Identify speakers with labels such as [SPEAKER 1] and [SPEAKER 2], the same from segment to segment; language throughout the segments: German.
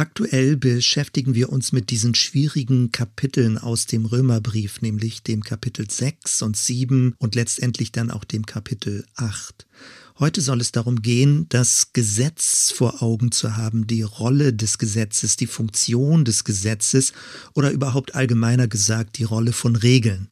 [SPEAKER 1] Aktuell beschäftigen wir uns mit diesen schwierigen Kapiteln aus dem Römerbrief, nämlich dem Kapitel 6 und 7 und letztendlich dann auch dem Kapitel 8. Heute soll es darum gehen, das Gesetz vor Augen zu haben, die Rolle des Gesetzes, die Funktion des Gesetzes oder überhaupt allgemeiner gesagt die Rolle von Regeln.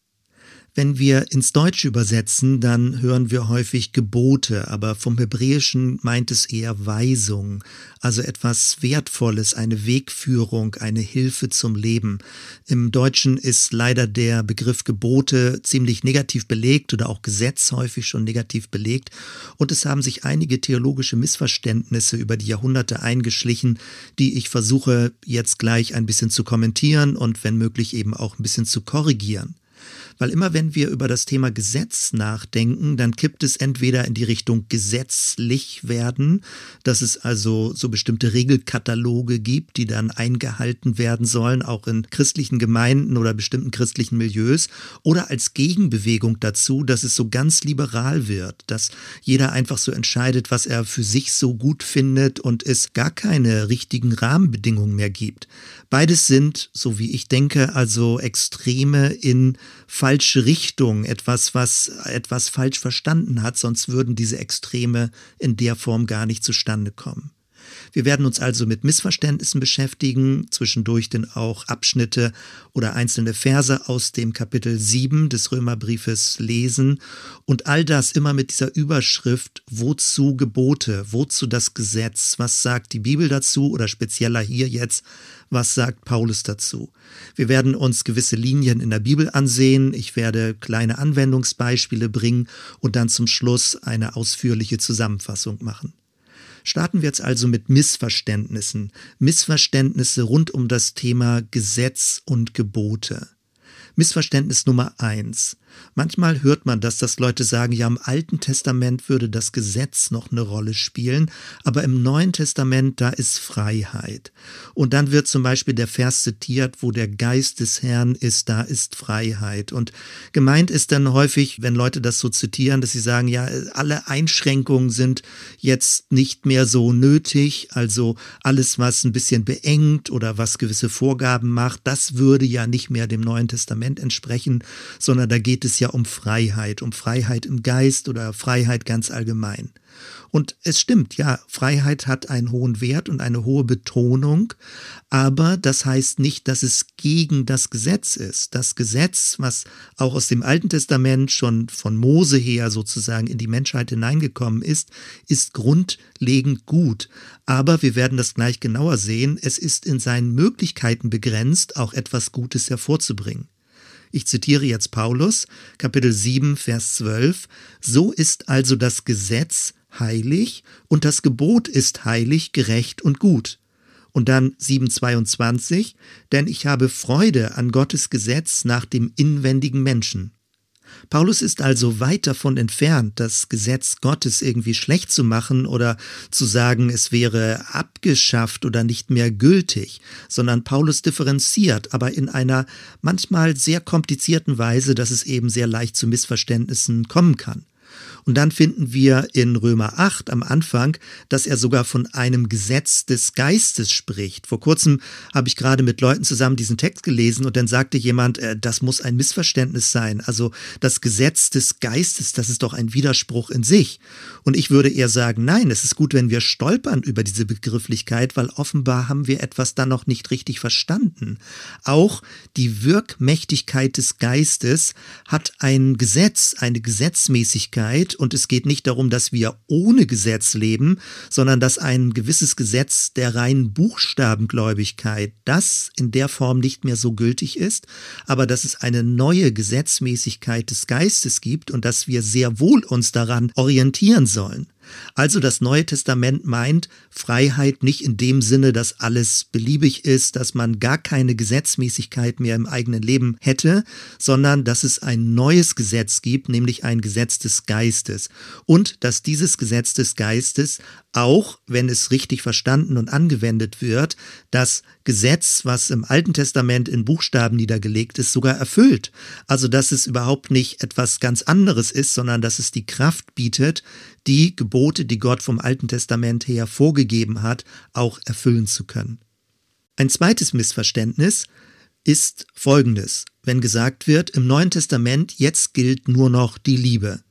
[SPEAKER 1] Wenn wir ins Deutsche übersetzen, dann hören wir häufig Gebote, aber vom Hebräischen meint es eher Weisung, also etwas Wertvolles, eine Wegführung, eine Hilfe zum Leben. Im Deutschen ist leider der Begriff Gebote ziemlich negativ belegt oder auch Gesetz häufig schon negativ belegt und es haben sich einige theologische Missverständnisse über die Jahrhunderte eingeschlichen, die ich versuche jetzt gleich ein bisschen zu kommentieren und wenn möglich eben auch ein bisschen zu korrigieren. Weil immer wenn wir über das Thema Gesetz nachdenken, dann kippt es entweder in die Richtung gesetzlich werden, dass es also so bestimmte Regelkataloge gibt, die dann eingehalten werden sollen, auch in christlichen Gemeinden oder bestimmten christlichen Milieus, oder als Gegenbewegung dazu, dass es so ganz liberal wird, dass jeder einfach so entscheidet, was er für sich so gut findet und es gar keine richtigen Rahmenbedingungen mehr gibt. Beides sind, so wie ich denke, also Extreme in falsche Richtung, etwas, was etwas falsch verstanden hat, sonst würden diese Extreme in der Form gar nicht zustande kommen. Wir werden uns also mit Missverständnissen beschäftigen, zwischendurch denn auch Abschnitte oder einzelne Verse aus dem Kapitel 7 des Römerbriefes lesen und all das immer mit dieser Überschrift Wozu Gebote, wozu das Gesetz, was sagt die Bibel dazu oder spezieller hier jetzt, was sagt Paulus dazu. Wir werden uns gewisse Linien in der Bibel ansehen, ich werde kleine Anwendungsbeispiele bringen und dann zum Schluss eine ausführliche Zusammenfassung machen. Starten wir jetzt also mit Missverständnissen. Missverständnisse rund um das Thema Gesetz und Gebote. Missverständnis Nummer eins. Manchmal hört man das, dass Leute sagen, ja, im Alten Testament würde das Gesetz noch eine Rolle spielen, aber im Neuen Testament, da ist Freiheit. Und dann wird zum Beispiel der Vers zitiert, wo der Geist des Herrn ist, da ist Freiheit. Und gemeint ist dann häufig, wenn Leute das so zitieren, dass sie sagen, ja, alle Einschränkungen sind jetzt nicht mehr so nötig, also alles, was ein bisschen beengt oder was gewisse Vorgaben macht, das würde ja nicht mehr dem Neuen Testament entsprechen, sondern da geht es es ja um Freiheit, um Freiheit im Geist oder Freiheit ganz allgemein. Und es stimmt, ja, Freiheit hat einen hohen Wert und eine hohe Betonung, aber das heißt nicht, dass es gegen das Gesetz ist. Das Gesetz, was auch aus dem Alten Testament schon von Mose her sozusagen in die Menschheit hineingekommen ist, ist grundlegend gut. Aber wir werden das gleich genauer sehen, es ist in seinen Möglichkeiten begrenzt, auch etwas Gutes hervorzubringen. Ich zitiere jetzt Paulus, Kapitel 7, Vers 12. So ist also das Gesetz heilig und das Gebot ist heilig, gerecht und gut. Und dann 7,22, denn ich habe Freude an Gottes Gesetz nach dem inwendigen Menschen. Paulus ist also weit davon entfernt, das Gesetz Gottes irgendwie schlecht zu machen oder zu sagen, es wäre abgeschafft oder nicht mehr gültig, sondern Paulus differenziert, aber in einer manchmal sehr komplizierten Weise, dass es eben sehr leicht zu Missverständnissen kommen kann. Und dann finden wir in Römer 8 am Anfang, dass er sogar von einem Gesetz des Geistes spricht. Vor kurzem habe ich gerade mit Leuten zusammen diesen Text gelesen und dann sagte jemand, äh, das muss ein Missverständnis sein. Also das Gesetz des Geistes, das ist doch ein Widerspruch in sich. Und ich würde eher sagen, nein, es ist gut, wenn wir stolpern über diese Begrifflichkeit, weil offenbar haben wir etwas dann noch nicht richtig verstanden. Auch die Wirkmächtigkeit des Geistes hat ein Gesetz, eine Gesetzmäßigkeit und es geht nicht darum, dass wir ohne Gesetz leben, sondern dass ein gewisses Gesetz der reinen Buchstabengläubigkeit, das in der Form nicht mehr so gültig ist, aber dass es eine neue Gesetzmäßigkeit des Geistes gibt und dass wir sehr wohl uns daran orientieren sollen. Also das Neue Testament meint Freiheit nicht in dem Sinne, dass alles beliebig ist, dass man gar keine Gesetzmäßigkeit mehr im eigenen Leben hätte, sondern dass es ein neues Gesetz gibt, nämlich ein Gesetz des Geistes. Und dass dieses Gesetz des Geistes auch, wenn es richtig verstanden und angewendet wird, das Gesetz, was im Alten Testament in Buchstaben niedergelegt ist, sogar erfüllt. Also dass es überhaupt nicht etwas ganz anderes ist, sondern dass es die Kraft bietet, die Gebote, die Gott vom Alten Testament her vorgegeben hat, auch erfüllen zu können. Ein zweites Missverständnis ist folgendes, wenn gesagt wird, im Neuen Testament jetzt gilt nur noch die Liebe.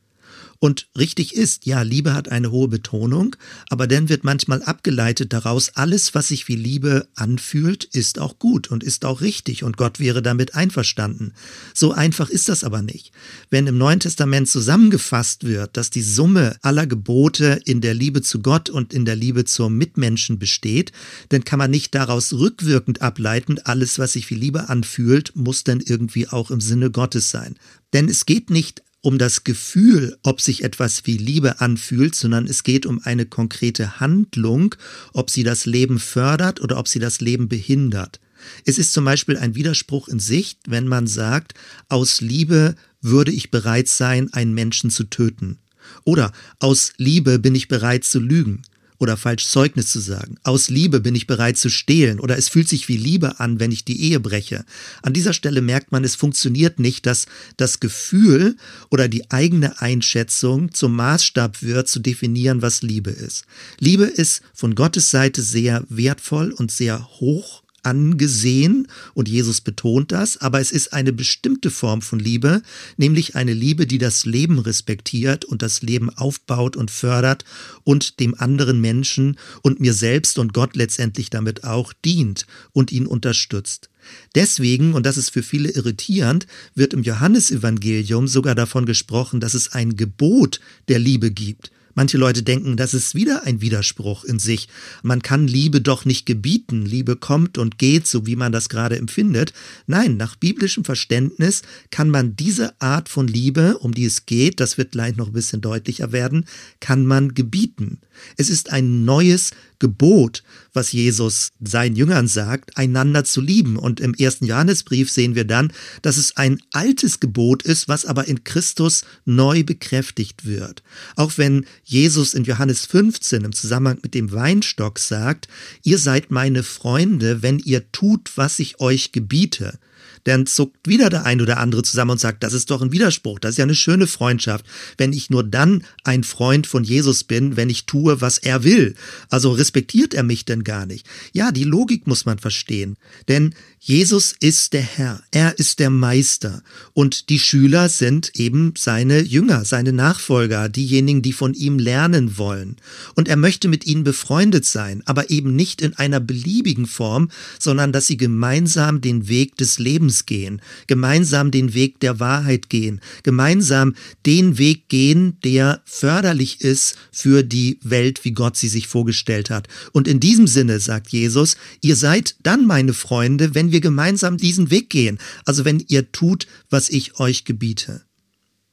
[SPEAKER 1] Und richtig ist, ja, Liebe hat eine hohe Betonung, aber dann wird manchmal abgeleitet daraus, alles, was sich wie Liebe anfühlt, ist auch gut und ist auch richtig und Gott wäre damit einverstanden. So einfach ist das aber nicht. Wenn im Neuen Testament zusammengefasst wird, dass die Summe aller Gebote in der Liebe zu Gott und in der Liebe zum Mitmenschen besteht, dann kann man nicht daraus rückwirkend ableiten, alles, was sich wie Liebe anfühlt, muss dann irgendwie auch im Sinne Gottes sein. Denn es geht nicht um das Gefühl, ob sich etwas wie Liebe anfühlt, sondern es geht um eine konkrete Handlung, ob sie das Leben fördert oder ob sie das Leben behindert. Es ist zum Beispiel ein Widerspruch in Sicht, wenn man sagt, aus Liebe würde ich bereit sein, einen Menschen zu töten. Oder aus Liebe bin ich bereit zu lügen oder falsch Zeugnis zu sagen. Aus Liebe bin ich bereit zu stehlen oder es fühlt sich wie Liebe an, wenn ich die Ehe breche. An dieser Stelle merkt man, es funktioniert nicht, dass das Gefühl oder die eigene Einschätzung zum Maßstab wird, zu definieren, was Liebe ist. Liebe ist von Gottes Seite sehr wertvoll und sehr hoch angesehen und Jesus betont das, aber es ist eine bestimmte Form von Liebe, nämlich eine Liebe, die das Leben respektiert und das Leben aufbaut und fördert und dem anderen Menschen und mir selbst und Gott letztendlich damit auch dient und ihn unterstützt. Deswegen, und das ist für viele irritierend, wird im Johannesevangelium sogar davon gesprochen, dass es ein Gebot der Liebe gibt. Manche Leute denken, das ist wieder ein Widerspruch in sich. Man kann Liebe doch nicht gebieten. Liebe kommt und geht, so wie man das gerade empfindet. Nein, nach biblischem Verständnis kann man diese Art von Liebe, um die es geht, das wird gleich noch ein bisschen deutlicher werden, kann man gebieten. Es ist ein neues Gebot, was Jesus seinen Jüngern sagt, einander zu lieben. Und im ersten Johannesbrief sehen wir dann, dass es ein altes Gebot ist, was aber in Christus neu bekräftigt wird. Auch wenn Jesus in Johannes 15 im Zusammenhang mit dem Weinstock sagt, ihr seid meine Freunde, wenn ihr tut, was ich euch gebiete dann zuckt wieder der ein oder andere zusammen und sagt, das ist doch ein Widerspruch, das ist ja eine schöne Freundschaft, wenn ich nur dann ein Freund von Jesus bin, wenn ich tue, was er will. Also respektiert er mich denn gar nicht? Ja, die Logik muss man verstehen, denn Jesus ist der Herr, er ist der Meister und die Schüler sind eben seine Jünger, seine Nachfolger, diejenigen, die von ihm lernen wollen. Und er möchte mit ihnen befreundet sein, aber eben nicht in einer beliebigen Form, sondern dass sie gemeinsam den Weg des Lebens gehen, gemeinsam den Weg der Wahrheit gehen, gemeinsam den Weg gehen, der förderlich ist für die Welt, wie Gott sie sich vorgestellt hat. Und in diesem Sinne sagt Jesus, ihr seid dann meine Freunde, wenn wir wir gemeinsam diesen Weg gehen, also wenn ihr tut, was ich euch gebiete.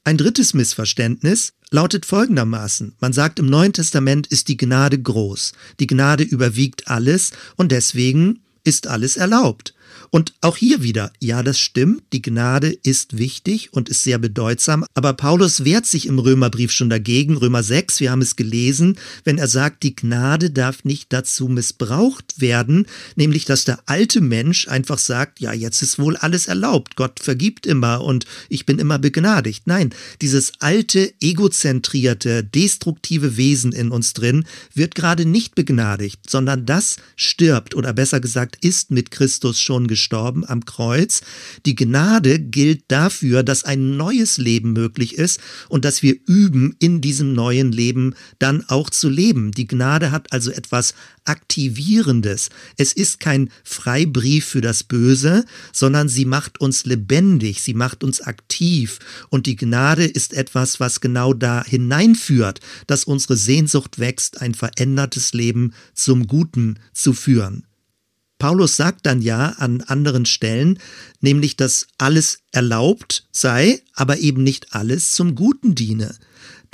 [SPEAKER 1] Ein drittes Missverständnis lautet folgendermaßen. Man sagt, im Neuen Testament ist die Gnade groß. Die Gnade überwiegt alles und deswegen ist alles erlaubt. Und auch hier wieder, ja, das stimmt, die Gnade ist wichtig und ist sehr bedeutsam, aber Paulus wehrt sich im Römerbrief schon dagegen, Römer 6, wir haben es gelesen, wenn er sagt, die Gnade darf nicht dazu missbraucht werden, nämlich dass der alte Mensch einfach sagt, ja, jetzt ist wohl alles erlaubt, Gott vergibt immer und ich bin immer begnadigt. Nein, dieses alte, egozentrierte, destruktive Wesen in uns drin wird gerade nicht begnadigt, sondern das stirbt oder besser gesagt ist mit Christus schon schon gestorben am Kreuz. Die Gnade gilt dafür, dass ein neues Leben möglich ist und dass wir üben, in diesem neuen Leben dann auch zu leben. Die Gnade hat also etwas Aktivierendes. Es ist kein Freibrief für das Böse, sondern sie macht uns lebendig, sie macht uns aktiv. Und die Gnade ist etwas, was genau da hineinführt, dass unsere Sehnsucht wächst, ein verändertes Leben zum Guten zu führen. Paulus sagt dann ja an anderen Stellen, nämlich, dass alles erlaubt sei, aber eben nicht alles zum Guten diene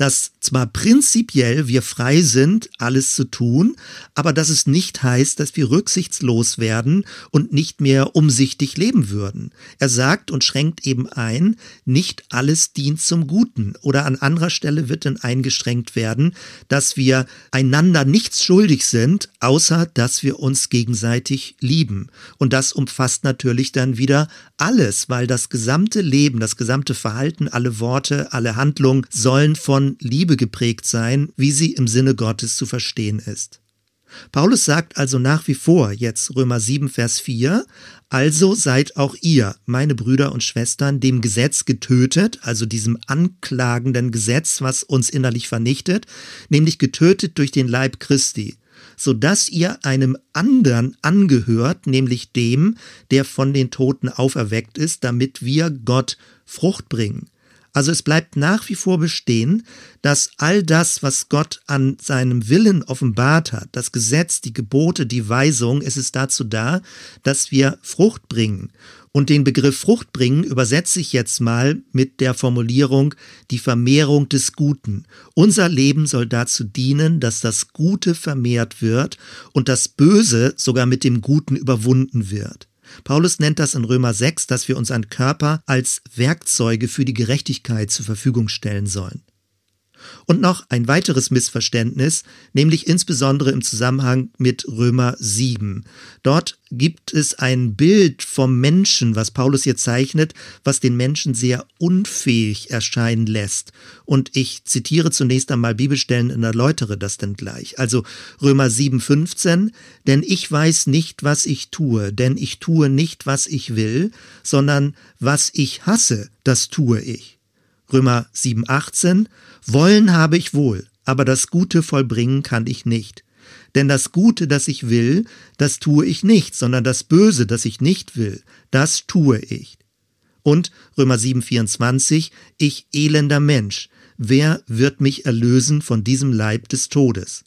[SPEAKER 1] dass zwar prinzipiell wir frei sind, alles zu tun, aber dass es nicht heißt, dass wir rücksichtslos werden und nicht mehr umsichtig leben würden. Er sagt und schränkt eben ein, nicht alles dient zum Guten. Oder an anderer Stelle wird dann eingeschränkt werden, dass wir einander nichts schuldig sind, außer dass wir uns gegenseitig lieben. Und das umfasst natürlich dann wieder alles, weil das gesamte Leben, das gesamte Verhalten, alle Worte, alle Handlungen sollen von Liebe geprägt sein, wie sie im Sinne Gottes zu verstehen ist. Paulus sagt also nach wie vor, jetzt Römer 7, Vers 4, also seid auch ihr, meine Brüder und Schwestern, dem Gesetz getötet, also diesem anklagenden Gesetz, was uns innerlich vernichtet, nämlich getötet durch den Leib Christi, so dass ihr einem anderen angehört, nämlich dem, der von den Toten auferweckt ist, damit wir Gott Frucht bringen. Also es bleibt nach wie vor bestehen, dass all das, was Gott an seinem Willen offenbart hat, das Gesetz, die Gebote, die Weisung, es ist dazu da, dass wir Frucht bringen. Und den Begriff Frucht bringen übersetze ich jetzt mal mit der Formulierung die Vermehrung des Guten. Unser Leben soll dazu dienen, dass das Gute vermehrt wird und das Böse sogar mit dem Guten überwunden wird. Paulus nennt das in Römer 6, dass wir unseren Körper als Werkzeuge für die Gerechtigkeit zur Verfügung stellen sollen. Und noch ein weiteres Missverständnis, nämlich insbesondere im Zusammenhang mit Römer 7. Dort gibt es ein Bild vom Menschen, was Paulus hier zeichnet, was den Menschen sehr unfähig erscheinen lässt. Und ich zitiere zunächst einmal Bibelstellen und erläutere das dann gleich. Also Römer 7, 15, denn ich weiß nicht, was ich tue, denn ich tue nicht, was ich will, sondern was ich hasse, das tue ich. Römer 7, 18, wollen habe ich wohl, aber das Gute vollbringen kann ich nicht. Denn das Gute, das ich will, das tue ich nicht, sondern das Böse, das ich nicht will, das tue ich. Und Römer 7,24, ich elender Mensch, wer wird mich erlösen von diesem Leib des Todes?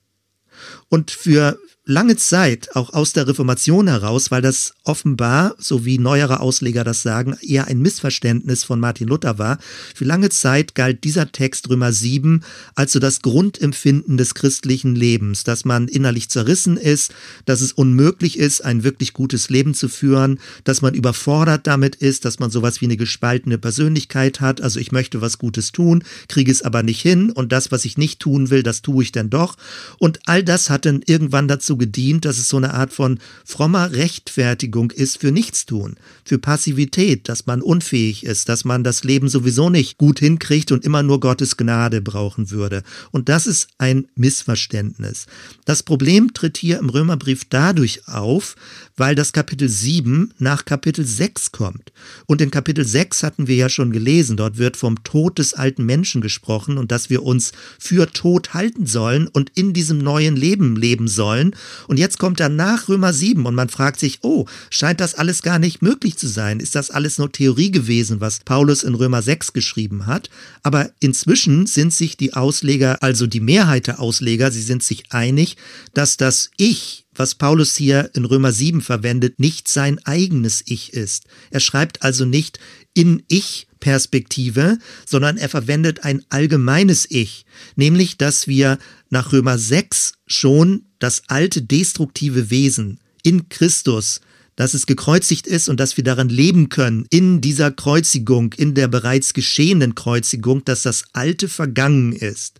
[SPEAKER 1] Und für lange Zeit, auch aus der Reformation heraus, weil das offenbar, so wie neuere Ausleger das sagen, eher ein Missverständnis von Martin Luther war. Für lange Zeit galt dieser Text Römer 7 als so das Grundempfinden des christlichen Lebens, dass man innerlich zerrissen ist, dass es unmöglich ist, ein wirklich gutes Leben zu führen, dass man überfordert damit ist, dass man sowas wie eine gespaltene Persönlichkeit hat. Also ich möchte was Gutes tun, kriege es aber nicht hin und das, was ich nicht tun will, das tue ich dann doch. Und all das hat dann irgendwann dazu dazu gedient, dass es so eine Art von frommer Rechtfertigung ist für Nichtstun, für Passivität, dass man unfähig ist, dass man das Leben sowieso nicht gut hinkriegt und immer nur Gottes Gnade brauchen würde. Und das ist ein Missverständnis. Das Problem tritt hier im Römerbrief dadurch auf, weil das Kapitel 7 nach Kapitel 6 kommt. Und in Kapitel 6 hatten wir ja schon gelesen, dort wird vom Tod des alten Menschen gesprochen und dass wir uns für tot halten sollen und in diesem neuen Leben leben sollen. Und jetzt kommt danach Römer 7 und man fragt sich, oh, scheint das alles gar nicht möglich zu sein? Ist das alles nur Theorie gewesen, was Paulus in Römer 6 geschrieben hat? Aber inzwischen sind sich die Ausleger, also die Mehrheit der Ausleger, sie sind sich einig, dass das Ich was Paulus hier in Römer 7 verwendet, nicht sein eigenes Ich ist. Er schreibt also nicht in Ich-Perspektive, sondern er verwendet ein allgemeines Ich, nämlich dass wir nach Römer 6 schon das alte destruktive Wesen in Christus dass es gekreuzigt ist und dass wir daran leben können, in dieser Kreuzigung, in der bereits geschehenen Kreuzigung, dass das Alte vergangen ist.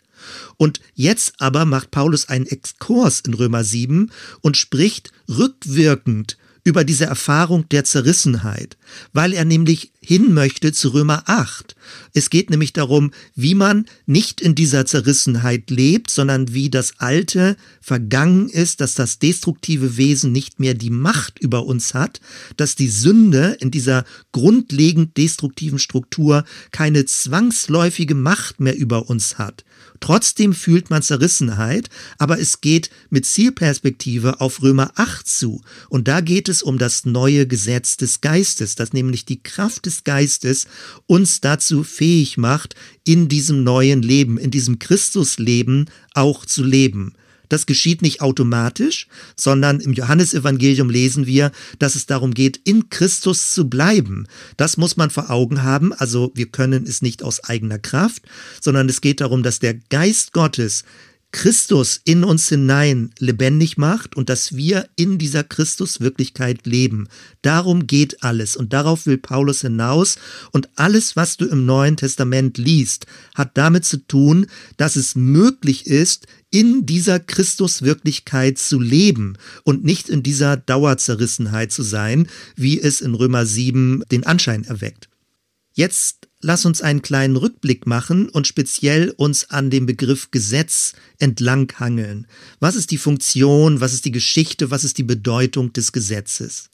[SPEAKER 1] Und jetzt aber macht Paulus einen Exkurs in Römer 7 und spricht rückwirkend über diese Erfahrung der Zerrissenheit, weil er nämlich hin möchte zu Römer 8. Es geht nämlich darum, wie man nicht in dieser Zerrissenheit lebt, sondern wie das Alte vergangen ist, dass das destruktive Wesen nicht mehr die Macht über uns hat, dass die Sünde in dieser grundlegend destruktiven Struktur keine zwangsläufige Macht mehr über uns hat. Trotzdem fühlt man Zerrissenheit, aber es geht mit Zielperspektive auf Römer 8 zu. Und da geht es um das neue Gesetz des Geistes, das nämlich die Kraft des Geistes uns dazu fähig macht, in diesem neuen Leben, in diesem Christusleben auch zu leben. Das geschieht nicht automatisch, sondern im Johannesevangelium lesen wir, dass es darum geht, in Christus zu bleiben. Das muss man vor Augen haben. Also wir können es nicht aus eigener Kraft, sondern es geht darum, dass der Geist Gottes Christus in uns hinein lebendig macht und dass wir in dieser Christuswirklichkeit leben. Darum geht alles und darauf will Paulus hinaus und alles, was du im Neuen Testament liest, hat damit zu tun, dass es möglich ist, in dieser Christuswirklichkeit zu leben und nicht in dieser Dauerzerrissenheit zu sein, wie es in Römer 7 den Anschein erweckt. Jetzt lass uns einen kleinen Rückblick machen und speziell uns an dem Begriff Gesetz entlanghangeln. Was ist die Funktion, was ist die Geschichte, was ist die Bedeutung des Gesetzes?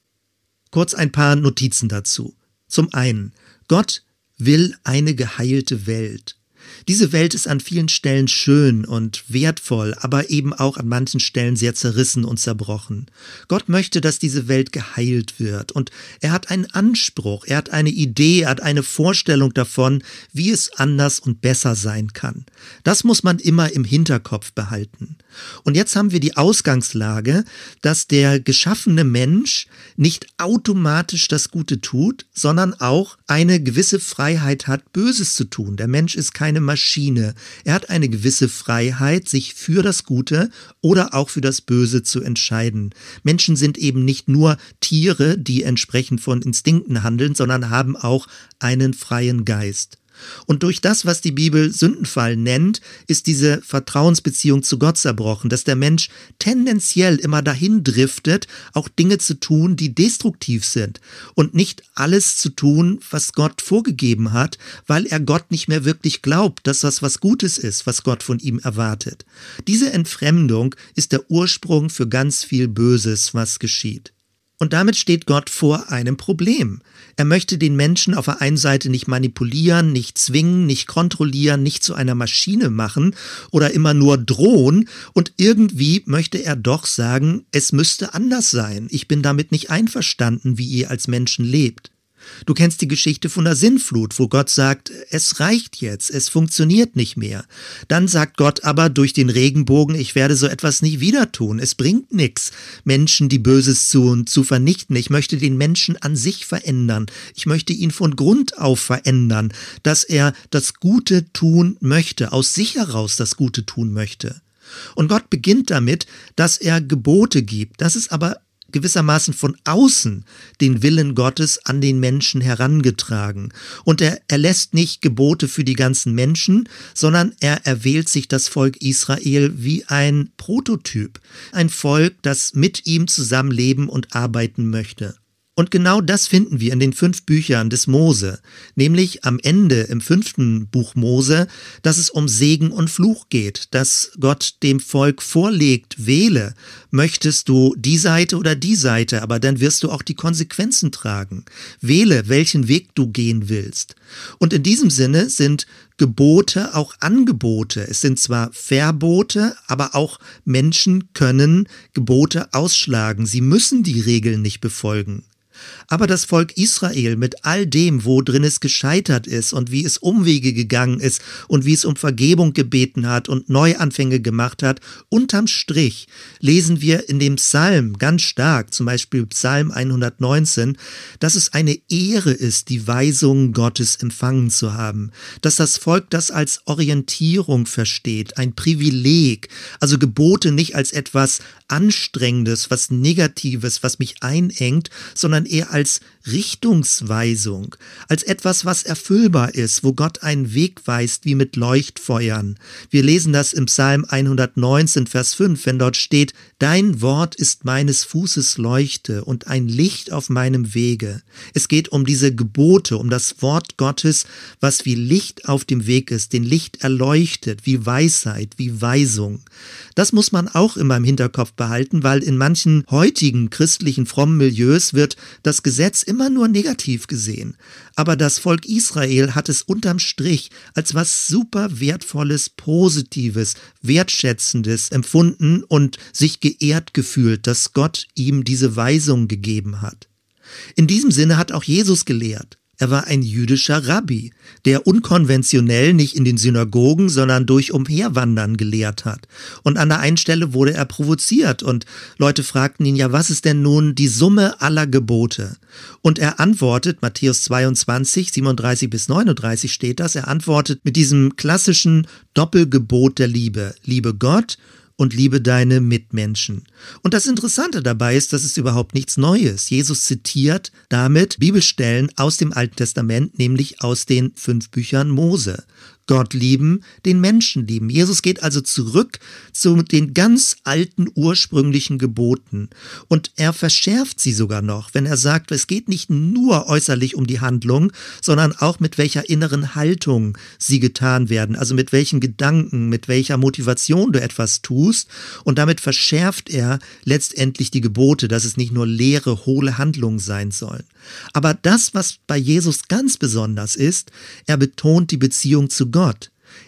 [SPEAKER 1] Kurz ein paar Notizen dazu. Zum einen, Gott will eine geheilte Welt. Diese Welt ist an vielen Stellen schön und wertvoll, aber eben auch an manchen Stellen sehr zerrissen und zerbrochen. Gott möchte, dass diese Welt geheilt wird und er hat einen Anspruch, er hat eine Idee, er hat eine Vorstellung davon, wie es anders und besser sein kann. Das muss man immer im Hinterkopf behalten. Und jetzt haben wir die Ausgangslage, dass der geschaffene Mensch nicht automatisch das Gute tut, sondern auch eine gewisse Freiheit hat, Böses zu tun. Der Mensch ist keine Maschine. Er hat eine gewisse Freiheit, sich für das Gute oder auch für das Böse zu entscheiden. Menschen sind eben nicht nur Tiere, die entsprechend von Instinkten handeln, sondern haben auch einen freien Geist. Und durch das, was die Bibel Sündenfall nennt, ist diese Vertrauensbeziehung zu Gott zerbrochen, dass der Mensch tendenziell immer dahin driftet, auch Dinge zu tun, die destruktiv sind und nicht alles zu tun, was Gott vorgegeben hat, weil er Gott nicht mehr wirklich glaubt, dass das was Gutes ist, was Gott von ihm erwartet. Diese Entfremdung ist der Ursprung für ganz viel Böses, was geschieht. Und damit steht Gott vor einem Problem. Er möchte den Menschen auf der einen Seite nicht manipulieren, nicht zwingen, nicht kontrollieren, nicht zu einer Maschine machen oder immer nur drohen. Und irgendwie möchte er doch sagen, es müsste anders sein. Ich bin damit nicht einverstanden, wie ihr als Menschen lebt. Du kennst die Geschichte von der Sinnflut, wo Gott sagt, es reicht jetzt, es funktioniert nicht mehr. Dann sagt Gott aber durch den Regenbogen, ich werde so etwas nie wieder tun. Es bringt nichts, Menschen, die Böses tun, zu vernichten. Ich möchte den Menschen an sich verändern. Ich möchte ihn von Grund auf verändern, dass er das Gute tun möchte, aus sich heraus das Gute tun möchte. Und Gott beginnt damit, dass er Gebote gibt. Das ist aber gewissermaßen von außen den Willen Gottes an den Menschen herangetragen. Und er erlässt nicht Gebote für die ganzen Menschen, sondern er erwählt sich das Volk Israel wie ein Prototyp, ein Volk, das mit ihm zusammenleben und arbeiten möchte. Und genau das finden wir in den fünf Büchern des Mose, nämlich am Ende im fünften Buch Mose, dass es um Segen und Fluch geht, dass Gott dem Volk vorlegt, wähle, möchtest du die Seite oder die Seite, aber dann wirst du auch die Konsequenzen tragen. Wähle, welchen Weg du gehen willst. Und in diesem Sinne sind Gebote auch Angebote. Es sind zwar Verbote, aber auch Menschen können Gebote ausschlagen. Sie müssen die Regeln nicht befolgen. Aber das Volk Israel mit all dem, wo drin es gescheitert ist und wie es Umwege gegangen ist und wie es um Vergebung gebeten hat und Neuanfänge gemacht hat, unterm Strich lesen wir in dem Psalm ganz stark, zum Beispiel Psalm 119, dass es eine Ehre ist, die Weisungen Gottes empfangen zu haben, dass das Volk das als Orientierung versteht, ein Privileg, also Gebote nicht als etwas Anstrengendes, was Negatives, was mich einengt, sondern eher als Richtungsweisung, als etwas, was erfüllbar ist, wo Gott einen Weg weist wie mit Leuchtfeuern. Wir lesen das im Psalm 119, Vers 5, wenn dort steht, Dein Wort ist meines Fußes Leuchte und ein Licht auf meinem Wege. Es geht um diese Gebote, um das Wort Gottes, was wie Licht auf dem Weg ist, den Licht erleuchtet, wie Weisheit, wie Weisung. Das muss man auch immer im Hinterkopf behalten, weil in manchen heutigen christlichen frommen Milieus wird das Gesetz immer nur negativ gesehen. Aber das Volk Israel hat es unterm Strich als was super wertvolles, positives, wertschätzendes empfunden und sich geehrt gefühlt, dass Gott ihm diese Weisung gegeben hat. In diesem Sinne hat auch Jesus gelehrt. Er war ein jüdischer Rabbi, der unkonventionell nicht in den Synagogen, sondern durch Umherwandern gelehrt hat. Und an der einen Stelle wurde er provoziert und Leute fragten ihn, ja, was ist denn nun die Summe aller Gebote? Und er antwortet, Matthäus 22, 37 bis 39 steht das, er antwortet mit diesem klassischen Doppelgebot der Liebe. Liebe Gott und liebe deine Mitmenschen. Und das Interessante dabei ist, dass es überhaupt nichts Neues. Jesus zitiert damit Bibelstellen aus dem Alten Testament, nämlich aus den fünf Büchern Mose. Gott lieben, den Menschen lieben. Jesus geht also zurück zu den ganz alten ursprünglichen Geboten und er verschärft sie sogar noch, wenn er sagt, es geht nicht nur äußerlich um die Handlung, sondern auch mit welcher inneren Haltung sie getan werden, also mit welchen Gedanken, mit welcher Motivation du etwas tust und damit verschärft er letztendlich die Gebote, dass es nicht nur leere, hohle Handlungen sein sollen. Aber das, was bei Jesus ganz besonders ist, er betont die Beziehung zu Gott.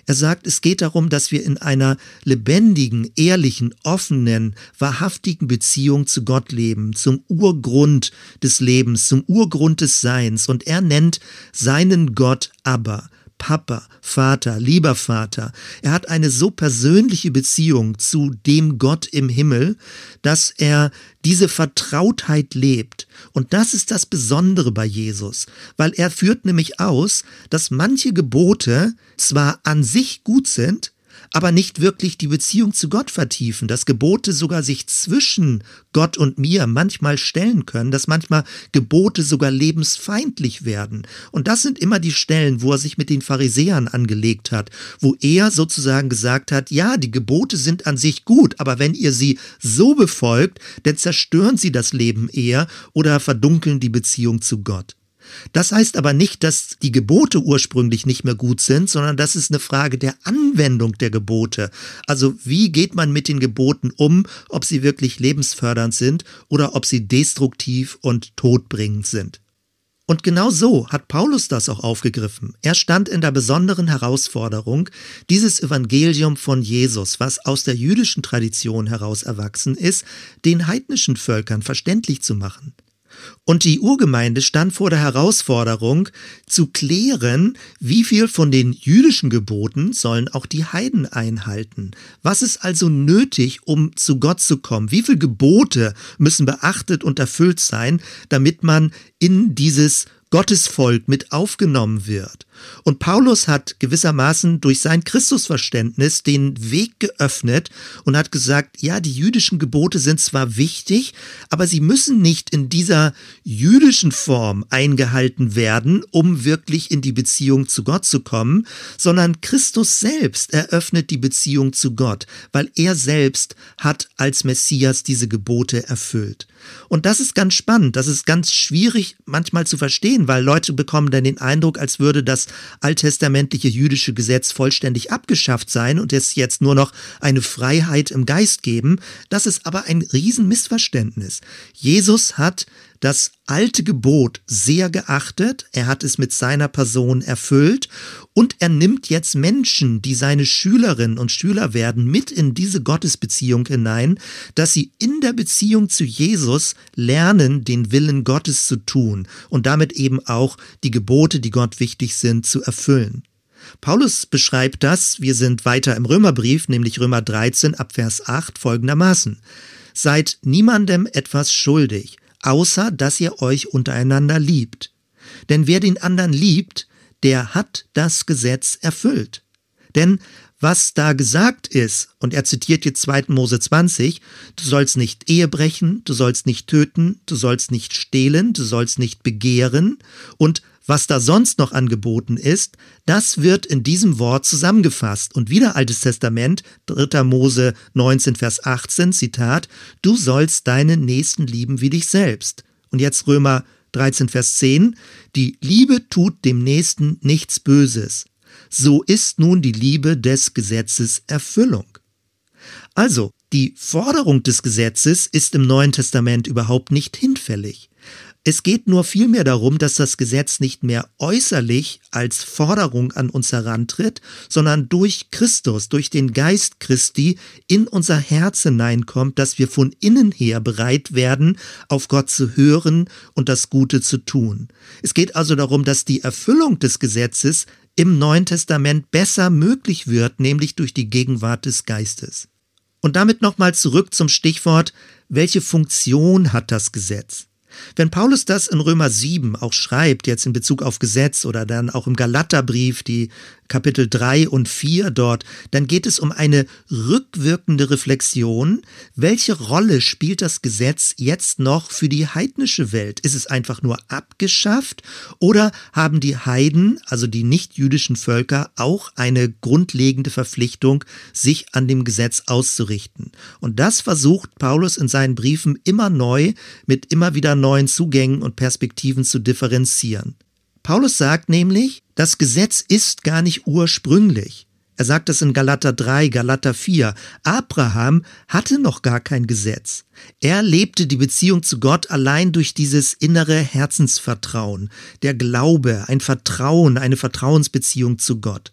[SPEAKER 1] Er sagt, es geht darum, dass wir in einer lebendigen, ehrlichen, offenen, wahrhaftigen Beziehung zu Gott leben, zum Urgrund des Lebens, zum Urgrund des Seins. Und er nennt seinen Gott Abba. Papa, Vater, lieber Vater. Er hat eine so persönliche Beziehung zu dem Gott im Himmel, dass er diese Vertrautheit lebt. Und das ist das Besondere bei Jesus, weil er führt nämlich aus, dass manche Gebote zwar an sich gut sind, aber nicht wirklich die Beziehung zu Gott vertiefen, dass Gebote sogar sich zwischen Gott und mir manchmal stellen können, dass manchmal Gebote sogar lebensfeindlich werden. Und das sind immer die Stellen, wo er sich mit den Pharisäern angelegt hat, wo er sozusagen gesagt hat, ja, die Gebote sind an sich gut, aber wenn ihr sie so befolgt, dann zerstören sie das Leben eher oder verdunkeln die Beziehung zu Gott. Das heißt aber nicht, dass die Gebote ursprünglich nicht mehr gut sind, sondern das ist eine Frage der Anwendung der Gebote. Also wie geht man mit den Geboten um, ob sie wirklich lebensfördernd sind oder ob sie destruktiv und todbringend sind. Und genau so hat Paulus das auch aufgegriffen. Er stand in der besonderen Herausforderung, dieses Evangelium von Jesus, was aus der jüdischen Tradition heraus erwachsen ist, den heidnischen Völkern verständlich zu machen. Und die Urgemeinde stand vor der Herausforderung zu klären, wie viel von den jüdischen Geboten sollen auch die Heiden einhalten. Was ist also nötig, um zu Gott zu kommen? Wie viele Gebote müssen beachtet und erfüllt sein, damit man in dieses Gottesvolk mit aufgenommen wird. Und Paulus hat gewissermaßen durch sein Christusverständnis den Weg geöffnet und hat gesagt, ja, die jüdischen Gebote sind zwar wichtig, aber sie müssen nicht in dieser jüdischen Form eingehalten werden, um wirklich in die Beziehung zu Gott zu kommen, sondern Christus selbst eröffnet die Beziehung zu Gott, weil er selbst hat als Messias diese Gebote erfüllt. Und das ist ganz spannend, das ist ganz schwierig manchmal zu verstehen, weil Leute bekommen dann den Eindruck, als würde das alttestamentliche jüdische Gesetz vollständig abgeschafft sein und es jetzt nur noch eine Freiheit im Geist geben. Das ist aber ein Riesenmissverständnis. Jesus hat das alte Gebot sehr geachtet, er hat es mit seiner Person erfüllt und er nimmt jetzt Menschen, die seine Schülerinnen und Schüler werden, mit in diese Gottesbeziehung hinein, dass sie in der Beziehung zu Jesus lernen, den Willen Gottes zu tun und damit eben auch die Gebote, die Gott wichtig sind, zu erfüllen. Paulus beschreibt das, wir sind weiter im Römerbrief, nämlich Römer 13 ab Vers 8 folgendermaßen. Seid niemandem etwas schuldig, außer dass ihr euch untereinander liebt. Denn wer den anderen liebt, der hat das Gesetz erfüllt. Denn was da gesagt ist, und er zitiert jetzt 2. Mose 20, du sollst nicht Ehe brechen, du sollst nicht töten, du sollst nicht stehlen, du sollst nicht begehren und was da sonst noch angeboten ist, das wird in diesem Wort zusammengefasst. Und wieder Altes Testament, 3. Mose 19, Vers 18, Zitat, du sollst deinen Nächsten lieben wie dich selbst. Und jetzt Römer 13, Vers 10, die Liebe tut dem Nächsten nichts Böses. So ist nun die Liebe des Gesetzes Erfüllung. Also, die Forderung des Gesetzes ist im Neuen Testament überhaupt nicht hinfällig. Es geht nur vielmehr darum, dass das Gesetz nicht mehr äußerlich als Forderung an uns herantritt, sondern durch Christus, durch den Geist Christi in unser Herz hineinkommt, dass wir von innen her bereit werden, auf Gott zu hören und das Gute zu tun. Es geht also darum, dass die Erfüllung des Gesetzes im Neuen Testament besser möglich wird, nämlich durch die Gegenwart des Geistes. Und damit nochmal zurück zum Stichwort, welche Funktion hat das Gesetz? Wenn Paulus das in Römer 7 auch schreibt, jetzt in Bezug auf Gesetz oder dann auch im Galaterbrief, die Kapitel 3 und 4 dort, dann geht es um eine rückwirkende Reflexion. Welche Rolle spielt das Gesetz jetzt noch für die heidnische Welt? Ist es einfach nur abgeschafft oder haben die Heiden, also die nichtjüdischen Völker, auch eine grundlegende Verpflichtung, sich an dem Gesetz auszurichten? Und das versucht Paulus in seinen Briefen immer neu mit immer wieder neuen Zugängen und Perspektiven zu differenzieren. Paulus sagt nämlich, das Gesetz ist gar nicht ursprünglich. Er sagt das in Galater 3, Galater 4. Abraham hatte noch gar kein Gesetz. Er lebte die Beziehung zu Gott allein durch dieses innere Herzensvertrauen, der Glaube, ein Vertrauen, eine Vertrauensbeziehung zu Gott.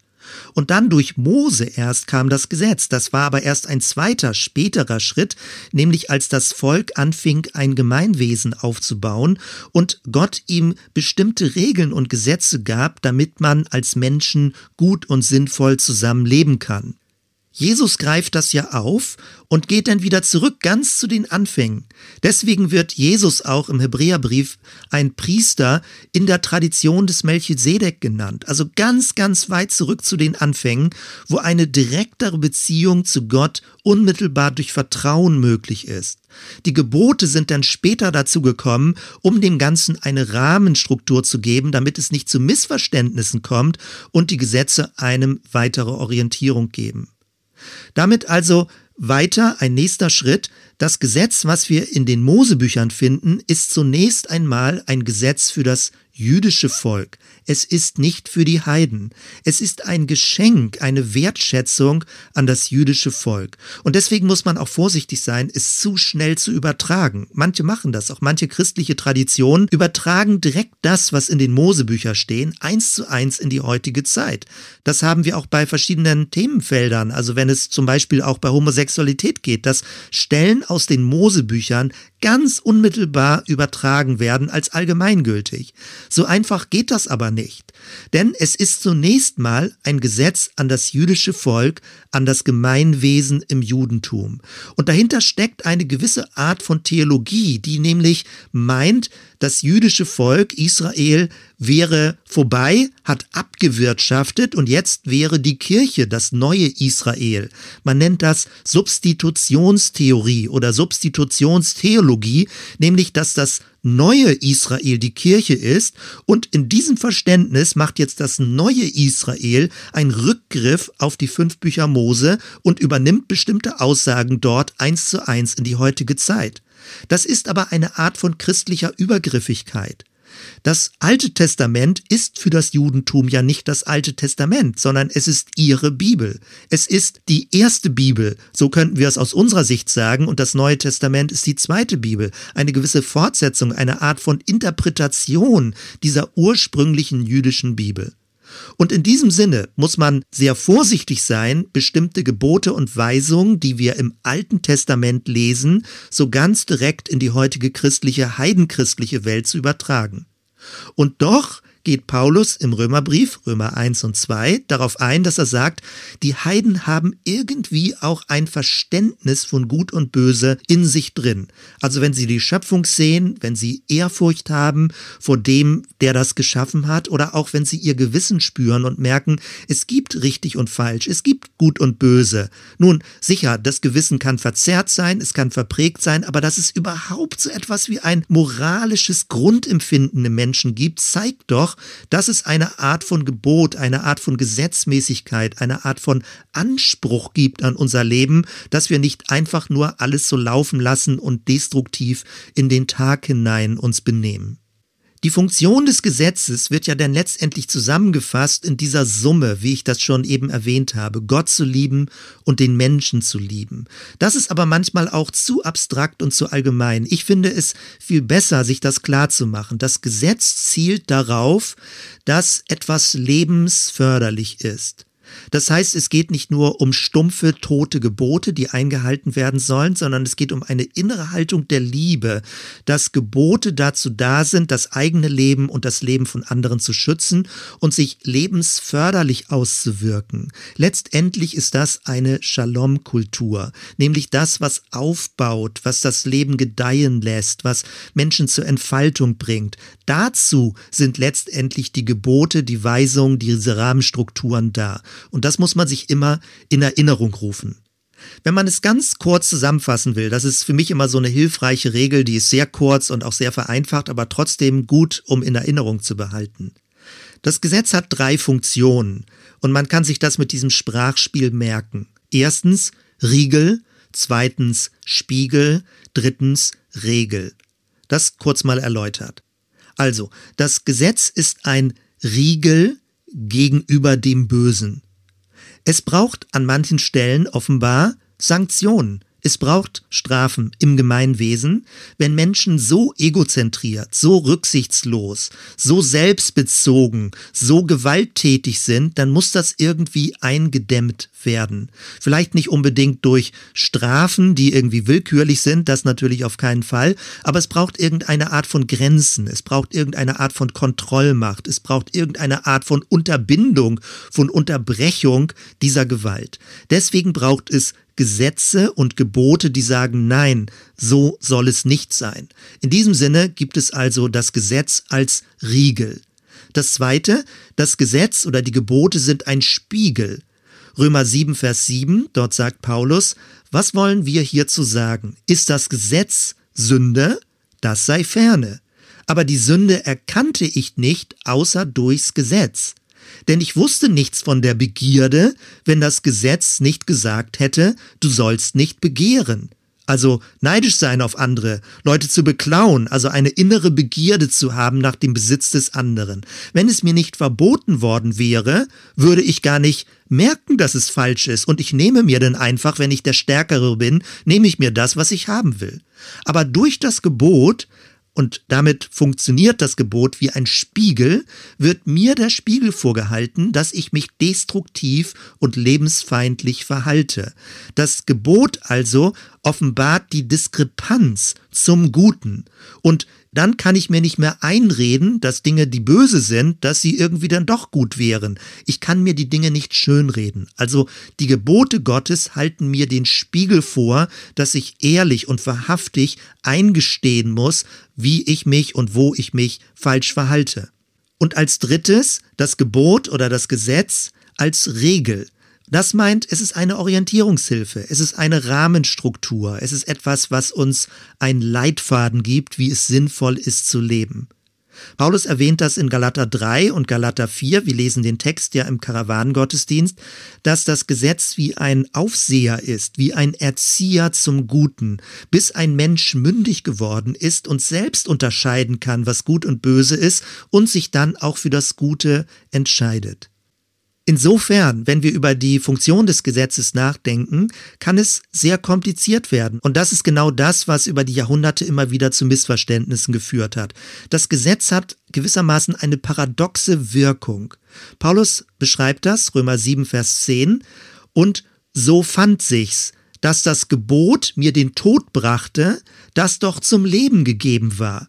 [SPEAKER 1] Und dann durch Mose erst kam das Gesetz. Das war aber erst ein zweiter, späterer Schritt, nämlich als das Volk anfing, ein Gemeinwesen aufzubauen und Gott ihm bestimmte Regeln und Gesetze gab, damit man als Menschen gut und sinnvoll zusammenleben kann. Jesus greift das ja auf und geht dann wieder zurück ganz zu den Anfängen. Deswegen wird Jesus auch im Hebräerbrief ein Priester in der Tradition des Melchisedek genannt. Also ganz, ganz weit zurück zu den Anfängen, wo eine direktere Beziehung zu Gott unmittelbar durch Vertrauen möglich ist. Die Gebote sind dann später dazu gekommen, um dem Ganzen eine Rahmenstruktur zu geben, damit es nicht zu Missverständnissen kommt und die Gesetze einem weitere Orientierung geben. Damit also weiter ein nächster Schritt. Das Gesetz, was wir in den Mosebüchern finden, ist zunächst einmal ein Gesetz für das jüdische Volk. Es ist nicht für die Heiden. Es ist ein Geschenk, eine Wertschätzung an das jüdische Volk. Und deswegen muss man auch vorsichtig sein, es zu schnell zu übertragen. Manche machen das, auch manche christliche Traditionen übertragen direkt das, was in den Mosebüchern stehen, eins zu eins in die heutige Zeit. Das haben wir auch bei verschiedenen Themenfeldern. Also wenn es zum Beispiel auch bei Homosexualität geht, dass Stellen aus den Mosebüchern ganz unmittelbar übertragen werden als allgemeingültig. So einfach geht das aber nicht. Denn es ist zunächst mal ein Gesetz an das jüdische Volk, an das Gemeinwesen im Judentum. Und dahinter steckt eine gewisse Art von Theologie, die nämlich meint, das jüdische Volk Israel wäre vorbei, hat abgewirtschaftet und jetzt wäre die Kirche das neue Israel. Man nennt das Substitutionstheorie oder Substitutionstheologie, nämlich dass das neue Israel die Kirche ist und in diesem Verständnis macht jetzt das neue Israel einen Rückgriff auf die fünf Bücher Mose und übernimmt bestimmte Aussagen dort eins zu eins in die heutige Zeit. Das ist aber eine Art von christlicher Übergriffigkeit. Das Alte Testament ist für das Judentum ja nicht das Alte Testament, sondern es ist ihre Bibel. Es ist die erste Bibel, so könnten wir es aus unserer Sicht sagen, und das Neue Testament ist die zweite Bibel, eine gewisse Fortsetzung, eine Art von Interpretation dieser ursprünglichen jüdischen Bibel. Und in diesem Sinne muss man sehr vorsichtig sein, bestimmte Gebote und Weisungen, die wir im Alten Testament lesen, so ganz direkt in die heutige christliche, heidenchristliche Welt zu übertragen. Und doch geht Paulus im Römerbrief, Römer 1 und 2, darauf ein, dass er sagt, die Heiden haben irgendwie auch ein Verständnis von Gut und Böse in sich drin. Also wenn sie die Schöpfung sehen, wenn sie Ehrfurcht haben vor dem, der das geschaffen hat, oder auch wenn sie ihr Gewissen spüren und merken, es gibt richtig und falsch, es gibt Gut und Böse. Nun, sicher, das Gewissen kann verzerrt sein, es kann verprägt sein, aber dass es überhaupt so etwas wie ein moralisches Grundempfinden im Menschen gibt, zeigt doch, dass es eine Art von Gebot, eine Art von Gesetzmäßigkeit, eine Art von Anspruch gibt an unser Leben, dass wir nicht einfach nur alles so laufen lassen und destruktiv in den Tag hinein uns benehmen. Die Funktion des Gesetzes wird ja dann letztendlich zusammengefasst in dieser Summe, wie ich das schon eben erwähnt habe, Gott zu lieben und den Menschen zu lieben. Das ist aber manchmal auch zu abstrakt und zu allgemein. Ich finde es viel besser, sich das klar zu machen. Das Gesetz zielt darauf, dass etwas lebensförderlich ist. Das heißt, es geht nicht nur um stumpfe, tote Gebote, die eingehalten werden sollen, sondern es geht um eine innere Haltung der Liebe, dass Gebote dazu da sind, das eigene Leben und das Leben von anderen zu schützen und sich lebensförderlich auszuwirken. Letztendlich ist das eine Shalom-Kultur, nämlich das, was aufbaut, was das Leben gedeihen lässt, was Menschen zur Entfaltung bringt. Dazu sind letztendlich die Gebote, die Weisungen, diese Rahmenstrukturen da. Und das muss man sich immer in Erinnerung rufen. Wenn man es ganz kurz zusammenfassen will, das ist für mich immer so eine hilfreiche Regel, die ist sehr kurz und auch sehr vereinfacht, aber trotzdem gut, um in Erinnerung zu behalten. Das Gesetz hat drei Funktionen und man kann sich das mit diesem Sprachspiel merken. Erstens Riegel, zweitens Spiegel, drittens Regel. Das kurz mal erläutert. Also, das Gesetz ist ein Riegel gegenüber dem Bösen. Es braucht an manchen Stellen offenbar Sanktionen. Es braucht Strafen im Gemeinwesen, wenn Menschen so egozentriert, so rücksichtslos, so selbstbezogen, so gewalttätig sind, dann muss das irgendwie eingedämmt werden. Vielleicht nicht unbedingt durch Strafen, die irgendwie willkürlich sind, das natürlich auf keinen Fall, aber es braucht irgendeine Art von Grenzen, es braucht irgendeine Art von Kontrollmacht, es braucht irgendeine Art von Unterbindung, von Unterbrechung dieser Gewalt. Deswegen braucht es Gesetze und Gebote, die sagen, nein, so soll es nicht sein. In diesem Sinne gibt es also das Gesetz als Riegel. Das zweite, das Gesetz oder die Gebote sind ein Spiegel. Römer 7, Vers 7, dort sagt Paulus, was wollen wir hierzu sagen? Ist das Gesetz Sünde? Das sei ferne. Aber die Sünde erkannte ich nicht außer durchs Gesetz. Denn ich wusste nichts von der Begierde, wenn das Gesetz nicht gesagt hätte, du sollst nicht begehren. Also neidisch sein auf andere, Leute zu beklauen, also eine innere Begierde zu haben nach dem Besitz des anderen. Wenn es mir nicht verboten worden wäre, würde ich gar nicht merken, dass es falsch ist. Und ich nehme mir dann einfach, wenn ich der Stärkere bin, nehme ich mir das, was ich haben will. Aber durch das Gebot und damit funktioniert das Gebot wie ein Spiegel, wird mir der Spiegel vorgehalten, dass ich mich destruktiv und lebensfeindlich verhalte. Das Gebot also offenbart die Diskrepanz zum Guten. Und dann kann ich mir nicht mehr einreden, dass Dinge, die böse sind, dass sie irgendwie dann doch gut wären. Ich kann mir die Dinge nicht schönreden. Also die Gebote Gottes halten mir den Spiegel vor, dass ich ehrlich und wahrhaftig eingestehen muss, wie ich mich und wo ich mich falsch verhalte. Und als drittes das Gebot oder das Gesetz als Regel. Das meint, es ist eine Orientierungshilfe, es ist eine Rahmenstruktur, es ist etwas, was uns einen Leitfaden gibt, wie es sinnvoll ist zu leben. Paulus erwähnt das in Galater 3 und Galater 4, wir lesen den Text ja im Karawanengottesdienst, dass das Gesetz wie ein Aufseher ist, wie ein Erzieher zum Guten, bis ein Mensch mündig geworden ist und selbst unterscheiden kann, was gut und böse ist und sich dann auch für das Gute entscheidet. Insofern, wenn wir über die Funktion des Gesetzes nachdenken, kann es sehr kompliziert werden. Und das ist genau das, was über die Jahrhunderte immer wieder zu Missverständnissen geführt hat. Das Gesetz hat gewissermaßen eine paradoxe Wirkung. Paulus beschreibt das, Römer 7, Vers 10, und so fand sich's, dass das Gebot mir den Tod brachte, das doch zum Leben gegeben war.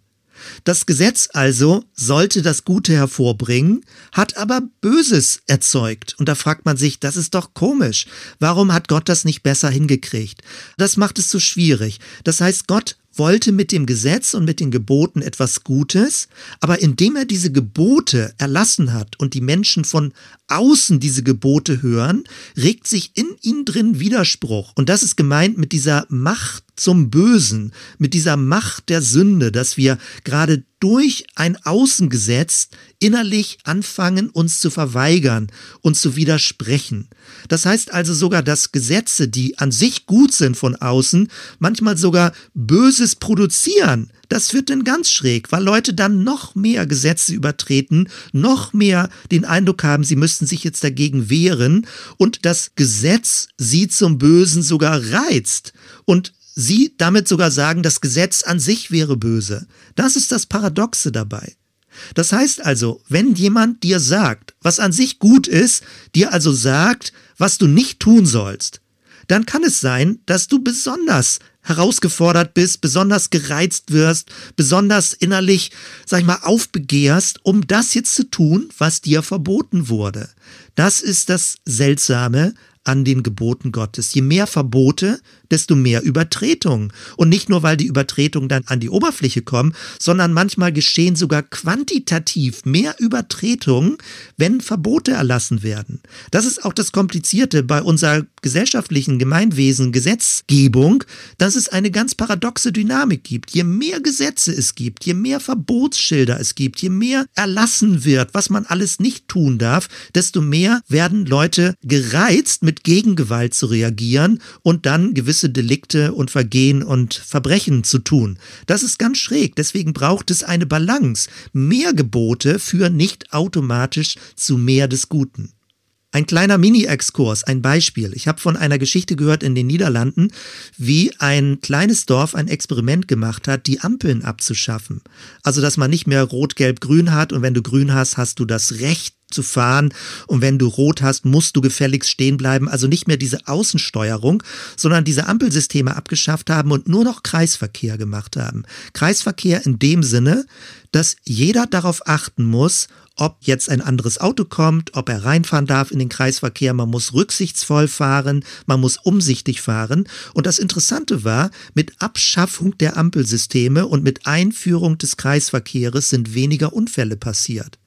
[SPEAKER 1] Das Gesetz also sollte das Gute hervorbringen, hat aber Böses erzeugt. Und da fragt man sich, das ist doch komisch. Warum hat Gott das nicht besser hingekriegt? Das macht es so schwierig. Das heißt, Gott wollte mit dem Gesetz und mit den Geboten etwas Gutes, aber indem er diese Gebote erlassen hat und die Menschen von außen diese Gebote hören, regt sich in ihnen drin Widerspruch. Und das ist gemeint mit dieser Macht zum Bösen, mit dieser Macht der Sünde, dass wir gerade durch ein Außengesetz innerlich anfangen, uns zu verweigern, uns zu widersprechen. Das heißt also sogar, dass Gesetze, die an sich gut sind von außen, manchmal sogar Böses produzieren. Das wird dann ganz schräg, weil Leute dann noch mehr Gesetze übertreten, noch mehr den Eindruck haben, sie müssten sich jetzt dagegen wehren und das Gesetz sie zum Bösen sogar reizt. Und Sie damit sogar sagen, das Gesetz an sich wäre böse. Das ist das Paradoxe dabei. Das heißt also, wenn jemand dir sagt, was an sich gut ist, dir also sagt, was du nicht tun sollst, dann kann es sein, dass du besonders herausgefordert bist, besonders gereizt wirst, besonders innerlich, sag ich mal, aufbegehrst, um das jetzt zu tun, was dir verboten wurde. Das ist das Seltsame an den Geboten Gottes. Je mehr Verbote, desto mehr Übertretungen. Und nicht nur, weil die Übertretungen dann an die Oberfläche kommen, sondern manchmal geschehen sogar quantitativ mehr Übertretungen, wenn Verbote erlassen werden. Das ist auch das Komplizierte bei unserer gesellschaftlichen Gemeinwesen, Gesetzgebung, dass es eine ganz paradoxe Dynamik gibt. Je mehr Gesetze es gibt, je mehr Verbotsschilder es gibt, je mehr erlassen wird, was man alles nicht tun darf, desto mehr werden Leute gereizt, mit Gegengewalt zu reagieren und dann gewisse gewisse Delikte und Vergehen und Verbrechen zu tun. Das ist ganz schräg. Deswegen braucht es eine Balance. Mehr Gebote führen nicht automatisch zu mehr des Guten. Ein kleiner Mini-Exkurs, ein Beispiel. Ich habe von einer Geschichte gehört in den Niederlanden, wie ein kleines Dorf ein Experiment gemacht hat, die Ampeln abzuschaffen. Also, dass man nicht mehr rot, gelb, grün hat und wenn du grün hast, hast du das Recht zu fahren und wenn du rot hast, musst du gefälligst stehen bleiben. Also nicht mehr diese Außensteuerung, sondern diese Ampelsysteme abgeschafft haben und nur noch Kreisverkehr gemacht haben. Kreisverkehr in dem Sinne, dass jeder darauf achten muss, ob jetzt ein anderes Auto kommt, ob er reinfahren darf in den Kreisverkehr. Man muss rücksichtsvoll fahren, man muss umsichtig fahren. Und das Interessante war, mit Abschaffung der Ampelsysteme und mit Einführung des Kreisverkehrs sind weniger Unfälle passiert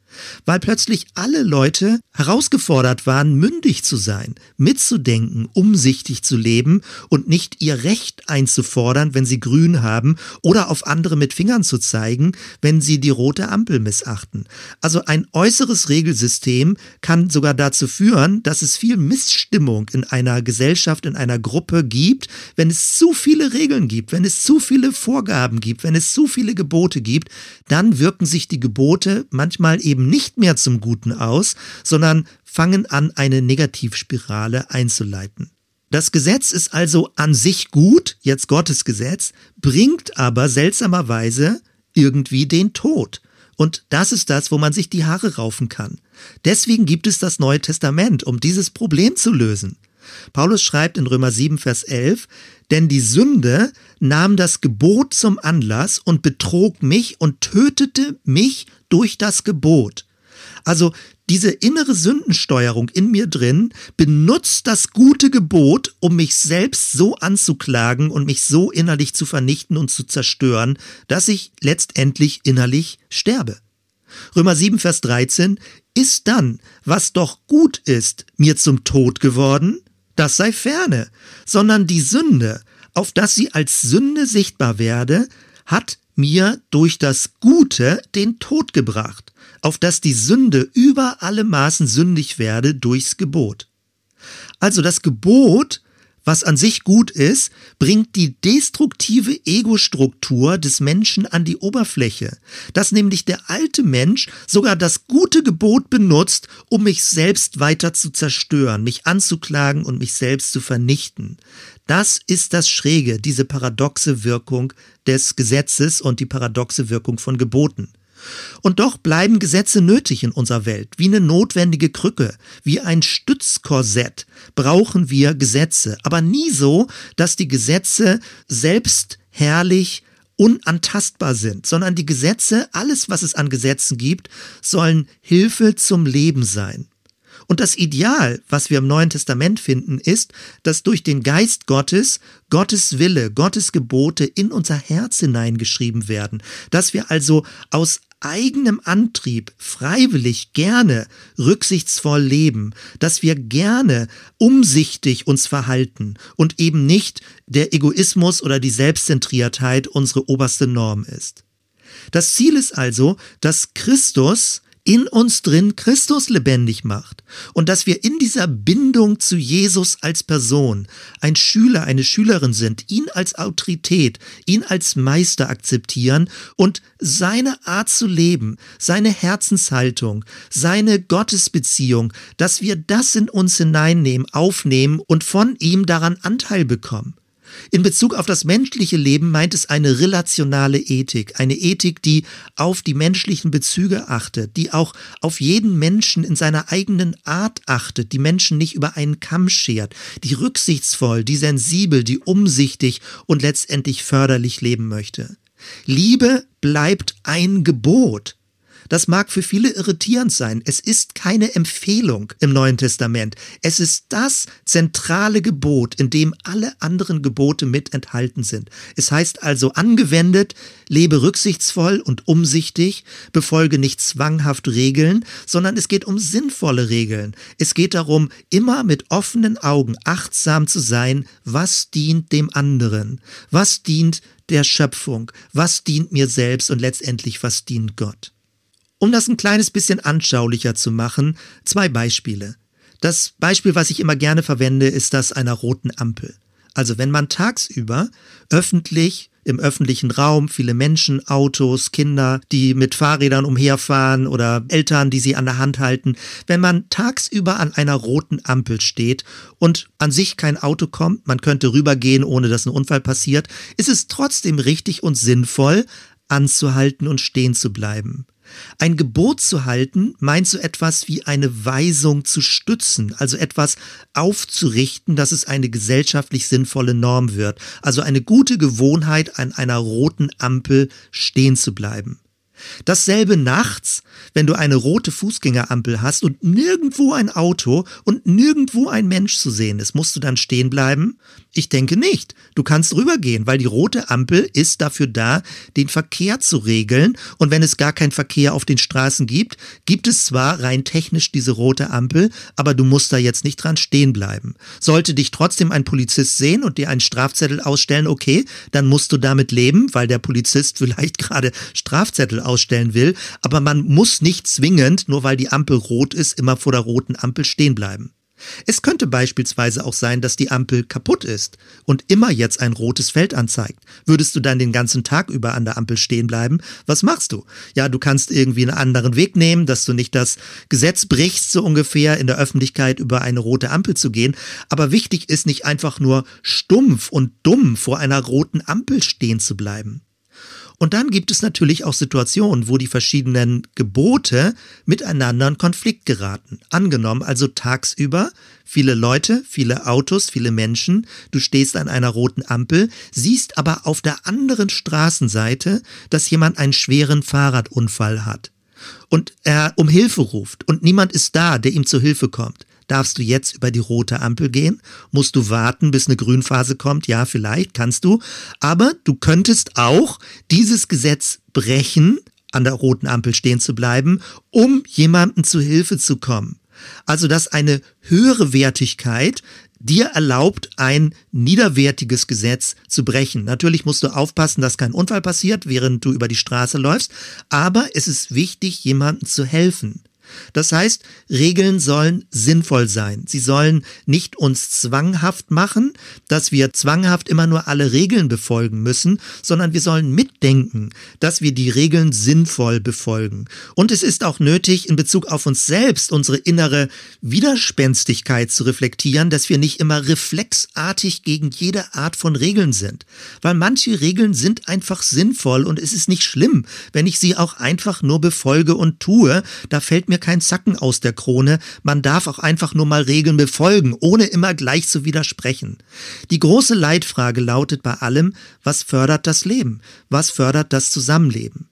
[SPEAKER 1] weil plötzlich alle Leute herausgefordert waren, mündig zu sein, mitzudenken, umsichtig zu leben und nicht ihr Recht einzufordern, wenn sie grün haben oder auf andere mit Fingern zu zeigen, wenn sie die rote Ampel missachten. Also ein äußeres Regelsystem kann sogar dazu führen, dass es viel Missstimmung in einer Gesellschaft, in einer Gruppe gibt, wenn es zu viele Regeln gibt, wenn es zu viele Vorgaben gibt, wenn es zu viele Gebote gibt, dann wirken sich die Gebote manchmal eben eben nicht mehr zum Guten aus, sondern fangen an, eine Negativspirale einzuleiten. Das Gesetz ist also an sich gut, jetzt Gottes Gesetz, bringt aber seltsamerweise irgendwie den Tod. Und das ist das, wo man sich die Haare raufen kann. Deswegen gibt es das Neue Testament, um dieses Problem zu lösen. Paulus schreibt in Römer 7, Vers 11, denn die Sünde nahm das Gebot zum Anlass und betrog mich und tötete mich durch das Gebot. Also diese innere Sündensteuerung in mir drin benutzt das gute Gebot, um mich selbst so anzuklagen und mich so innerlich zu vernichten und zu zerstören, dass ich letztendlich innerlich sterbe. Römer 7, Vers 13, ist dann, was doch gut ist, mir zum Tod geworden? Das sei ferne, sondern die Sünde, auf dass sie als Sünde sichtbar werde, hat mir durch das Gute den Tod gebracht, auf dass die Sünde über alle Maßen sündig werde durchs Gebot. Also das Gebot was an sich gut ist, bringt die destruktive Ego-Struktur des Menschen an die Oberfläche, dass nämlich der alte Mensch sogar das gute Gebot benutzt, um mich selbst weiter zu zerstören, mich anzuklagen und mich selbst zu vernichten. Das ist das Schräge, diese paradoxe Wirkung des Gesetzes und die paradoxe Wirkung von Geboten. Und doch bleiben Gesetze nötig in unserer Welt. Wie eine notwendige Krücke, wie ein Stützkorsett brauchen wir Gesetze. Aber nie so, dass die Gesetze selbst herrlich unantastbar sind, sondern die Gesetze, alles was es an Gesetzen gibt, sollen Hilfe zum Leben sein. Und das Ideal, was wir im Neuen Testament finden, ist, dass durch den Geist Gottes Gottes Wille, Gottes Gebote in unser Herz hineingeschrieben werden, dass wir also aus eigenem Antrieb freiwillig gerne rücksichtsvoll leben, dass wir gerne umsichtig uns verhalten und eben nicht der Egoismus oder die Selbstzentriertheit unsere oberste Norm ist. Das Ziel ist also, dass Christus in uns drin Christus lebendig macht und dass wir in dieser Bindung zu Jesus als Person ein Schüler, eine Schülerin sind, ihn als Autorität, ihn als Meister akzeptieren und seine Art zu leben, seine Herzenshaltung, seine Gottesbeziehung, dass wir das in uns hineinnehmen, aufnehmen und von ihm daran Anteil bekommen. In Bezug auf das menschliche Leben meint es eine relationale Ethik, eine Ethik, die auf die menschlichen Bezüge achtet, die auch auf jeden Menschen in seiner eigenen Art achtet, die Menschen nicht über einen Kamm schert, die rücksichtsvoll, die sensibel, die umsichtig und letztendlich förderlich leben möchte. Liebe bleibt ein Gebot. Das mag für viele irritierend sein. Es ist keine Empfehlung im Neuen Testament. Es ist das zentrale Gebot, in dem alle anderen Gebote mit enthalten sind. Es heißt also angewendet, lebe rücksichtsvoll und umsichtig, befolge nicht zwanghaft Regeln, sondern es geht um sinnvolle Regeln. Es geht darum, immer mit offenen Augen achtsam zu sein, was dient dem anderen, was dient der Schöpfung, was dient mir selbst und letztendlich was dient Gott. Um das ein kleines bisschen anschaulicher zu machen, zwei Beispiele. Das Beispiel, was ich immer gerne verwende, ist das einer roten Ampel. Also wenn man tagsüber öffentlich im öffentlichen Raum viele Menschen, Autos, Kinder, die mit Fahrrädern umherfahren oder Eltern, die sie an der Hand halten. Wenn man tagsüber an einer roten Ampel steht und an sich kein Auto kommt, man könnte rübergehen, ohne dass ein Unfall passiert, ist es trotzdem richtig und sinnvoll, anzuhalten und stehen zu bleiben. Ein Gebot zu halten meint so etwas wie eine Weisung zu stützen, also etwas aufzurichten, dass es eine gesellschaftlich sinnvolle Norm wird, also eine gute Gewohnheit, an einer roten Ampel stehen zu bleiben. Dasselbe nachts, wenn du eine rote Fußgängerampel hast und nirgendwo ein Auto und nirgendwo ein Mensch zu sehen ist, musst du dann stehen bleiben? Ich denke nicht. Du kannst rübergehen, weil die rote Ampel ist dafür da, den Verkehr zu regeln. Und wenn es gar keinen Verkehr auf den Straßen gibt, gibt es zwar rein technisch diese rote Ampel, aber du musst da jetzt nicht dran stehen bleiben. Sollte dich trotzdem ein Polizist sehen und dir einen Strafzettel ausstellen, okay, dann musst du damit leben, weil der Polizist vielleicht gerade Strafzettel ausstellen will. Aber man muss nicht zwingend, nur weil die Ampel rot ist, immer vor der roten Ampel stehen bleiben. Es könnte beispielsweise auch sein, dass die Ampel kaputt ist und immer jetzt ein rotes Feld anzeigt. Würdest du dann den ganzen Tag über an der Ampel stehen bleiben? Was machst du? Ja, du kannst irgendwie einen anderen Weg nehmen, dass du nicht das Gesetz brichst, so ungefähr in der Öffentlichkeit über eine rote Ampel zu gehen. Aber wichtig ist nicht einfach nur stumpf und dumm vor einer roten Ampel stehen zu bleiben. Und dann gibt es natürlich auch Situationen, wo die verschiedenen Gebote miteinander in Konflikt geraten. Angenommen also tagsüber viele Leute, viele Autos, viele Menschen, du stehst an einer roten Ampel, siehst aber auf der anderen Straßenseite, dass jemand einen schweren Fahrradunfall hat und er um Hilfe ruft und niemand ist da, der ihm zu Hilfe kommt. Darfst du jetzt über die rote Ampel gehen? Musst du warten, bis eine Grünphase kommt? Ja, vielleicht kannst du. Aber du könntest auch dieses Gesetz brechen, an der roten Ampel stehen zu bleiben, um jemandem zu Hilfe zu kommen. Also, dass eine höhere Wertigkeit dir erlaubt, ein niederwertiges Gesetz zu brechen. Natürlich musst du aufpassen, dass kein Unfall passiert, während du über die Straße läufst, aber es ist wichtig, jemandem zu helfen. Das heißt, Regeln sollen sinnvoll sein. Sie sollen nicht uns zwanghaft machen, dass wir zwanghaft immer nur alle Regeln befolgen müssen, sondern wir sollen mitdenken, dass wir die Regeln sinnvoll befolgen. Und es ist auch nötig, in Bezug auf uns selbst unsere innere Widerspenstigkeit zu reflektieren, dass wir nicht immer reflexartig gegen jede Art von Regeln sind. Weil manche Regeln sind einfach sinnvoll und es ist nicht schlimm, wenn ich sie auch einfach nur befolge und tue. Da fällt mir kein Zacken aus der Krone, man darf auch einfach nur mal Regeln befolgen, ohne immer gleich zu widersprechen. Die große Leitfrage lautet bei allem, was fördert das Leben? Was fördert das Zusammenleben?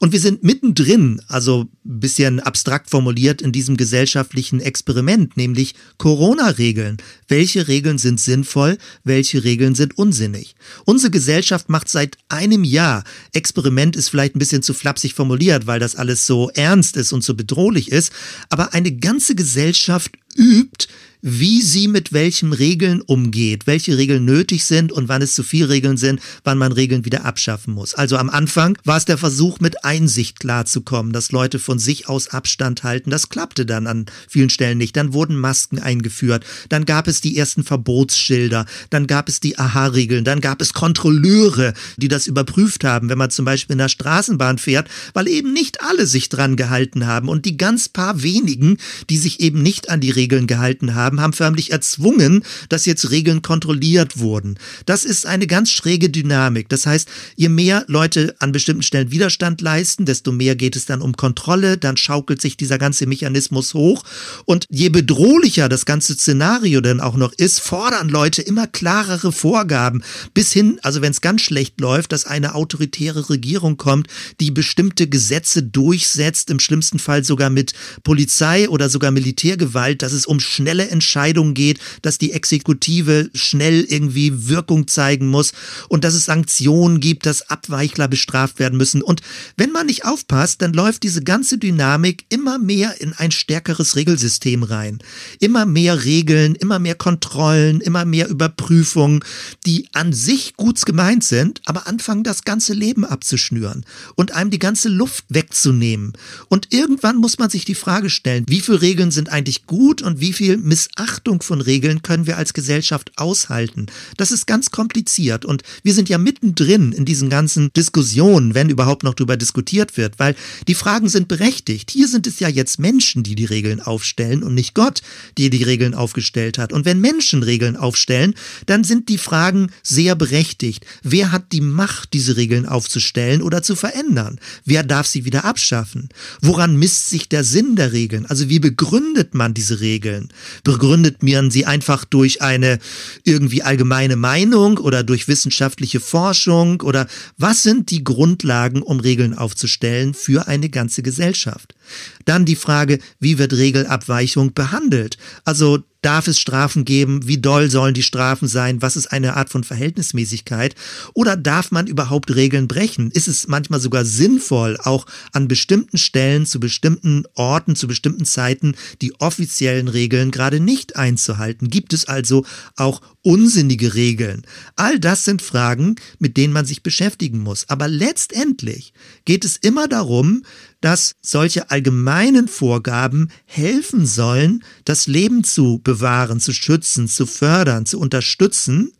[SPEAKER 1] Und wir sind mittendrin, also ein bisschen abstrakt formuliert, in diesem gesellschaftlichen Experiment, nämlich Corona-Regeln. Welche Regeln sind sinnvoll, welche Regeln sind unsinnig? Unsere Gesellschaft macht seit einem Jahr, Experiment ist vielleicht ein bisschen zu flapsig formuliert, weil das alles so ernst ist und so bedrohlich ist, aber eine ganze Gesellschaft übt wie sie mit welchen Regeln umgeht, welche Regeln nötig sind und wann es zu viel Regeln sind, wann man Regeln wieder abschaffen muss. Also am Anfang war es der Versuch, mit Einsicht klarzukommen, dass Leute von sich aus Abstand halten. Das klappte dann an vielen Stellen nicht. Dann wurden Masken eingeführt, dann gab es die ersten Verbotsschilder, dann gab es die Aha-Regeln, dann gab es Kontrolleure, die das überprüft haben, wenn man zum Beispiel in der Straßenbahn fährt, weil eben nicht alle sich dran gehalten haben und die ganz paar wenigen, die sich eben nicht an die Regeln gehalten haben, haben, haben förmlich erzwungen, dass jetzt Regeln kontrolliert wurden. Das ist eine ganz schräge Dynamik. Das heißt, je mehr Leute an bestimmten Stellen Widerstand leisten, desto mehr geht es dann um Kontrolle, dann schaukelt sich dieser ganze Mechanismus hoch und je bedrohlicher das ganze Szenario dann auch noch ist, fordern Leute immer klarere Vorgaben bis hin, also wenn es ganz schlecht läuft, dass eine autoritäre Regierung kommt, die bestimmte Gesetze durchsetzt, im schlimmsten Fall sogar mit Polizei oder sogar Militärgewalt, dass es um schnelle Entscheidungen geht, dass die Exekutive schnell irgendwie Wirkung zeigen muss und dass es Sanktionen gibt, dass Abweichler bestraft werden müssen. Und wenn man nicht aufpasst, dann läuft diese ganze Dynamik immer mehr in ein stärkeres Regelsystem rein. Immer mehr Regeln, immer mehr Kontrollen, immer mehr Überprüfungen, die an sich gut gemeint sind, aber anfangen das ganze Leben abzuschnüren und einem die ganze Luft wegzunehmen. Und irgendwann muss man sich die Frage stellen, wie viele Regeln sind eigentlich gut und wie viel Missachtung von Regeln können wir als Gesellschaft aushalten. Das ist ganz kompliziert und wir sind ja mittendrin in diesen ganzen Diskussionen, wenn überhaupt noch darüber diskutiert wird, weil die Fragen sind berechtigt. Hier sind es ja jetzt Menschen, die die Regeln aufstellen und nicht Gott, die die Regeln aufgestellt hat. Und wenn Menschen Regeln aufstellen, dann sind die Fragen sehr berechtigt. Wer hat die Macht, diese Regeln aufzustellen oder zu verändern? Wer darf sie wieder abschaffen? Woran misst sich der Sinn der Regeln? Also wie begründet man diese Regeln? Begründet man sie einfach durch eine irgendwie allgemeine Meinung oder durch wissenschaftliche Forschung oder was sind die Grundlagen, um Regeln aufzustellen für eine ganze Gesellschaft? Dann die Frage, wie wird Regelabweichung behandelt? Also Darf es Strafen geben? Wie doll sollen die Strafen sein? Was ist eine Art von Verhältnismäßigkeit? Oder darf man überhaupt Regeln brechen? Ist es manchmal sogar sinnvoll, auch an bestimmten Stellen, zu bestimmten Orten, zu bestimmten Zeiten die offiziellen Regeln gerade nicht einzuhalten? Gibt es also auch unsinnige Regeln? All das sind Fragen, mit denen man sich beschäftigen muss. Aber letztendlich geht es immer darum, dass solche allgemeinen Vorgaben helfen sollen, das Leben zu bewahren, zu schützen, zu fördern, zu unterstützen,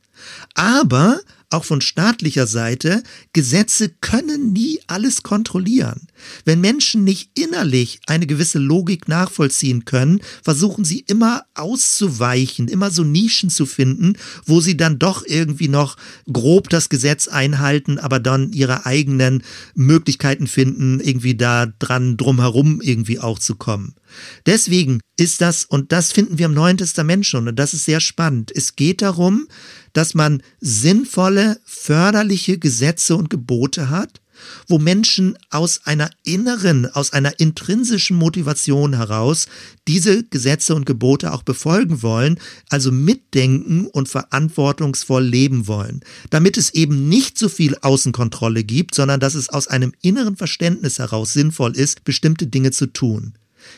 [SPEAKER 1] aber auch von staatlicher Seite, Gesetze können nie alles kontrollieren. Wenn Menschen nicht innerlich eine gewisse Logik nachvollziehen können, versuchen sie immer auszuweichen, immer so Nischen zu finden, wo sie dann doch irgendwie noch grob das Gesetz einhalten, aber dann ihre eigenen Möglichkeiten finden, irgendwie da dran drumherum irgendwie auch zu kommen. Deswegen ist das, und das finden wir im Neuen Testament schon, und das ist sehr spannend. Es geht darum, dass man sinnvolle, förderliche Gesetze und Gebote hat, wo Menschen aus einer inneren, aus einer intrinsischen Motivation heraus diese Gesetze und Gebote auch befolgen wollen, also mitdenken und verantwortungsvoll leben wollen, damit es eben nicht so viel Außenkontrolle gibt, sondern dass es aus einem inneren Verständnis heraus sinnvoll ist, bestimmte Dinge zu tun.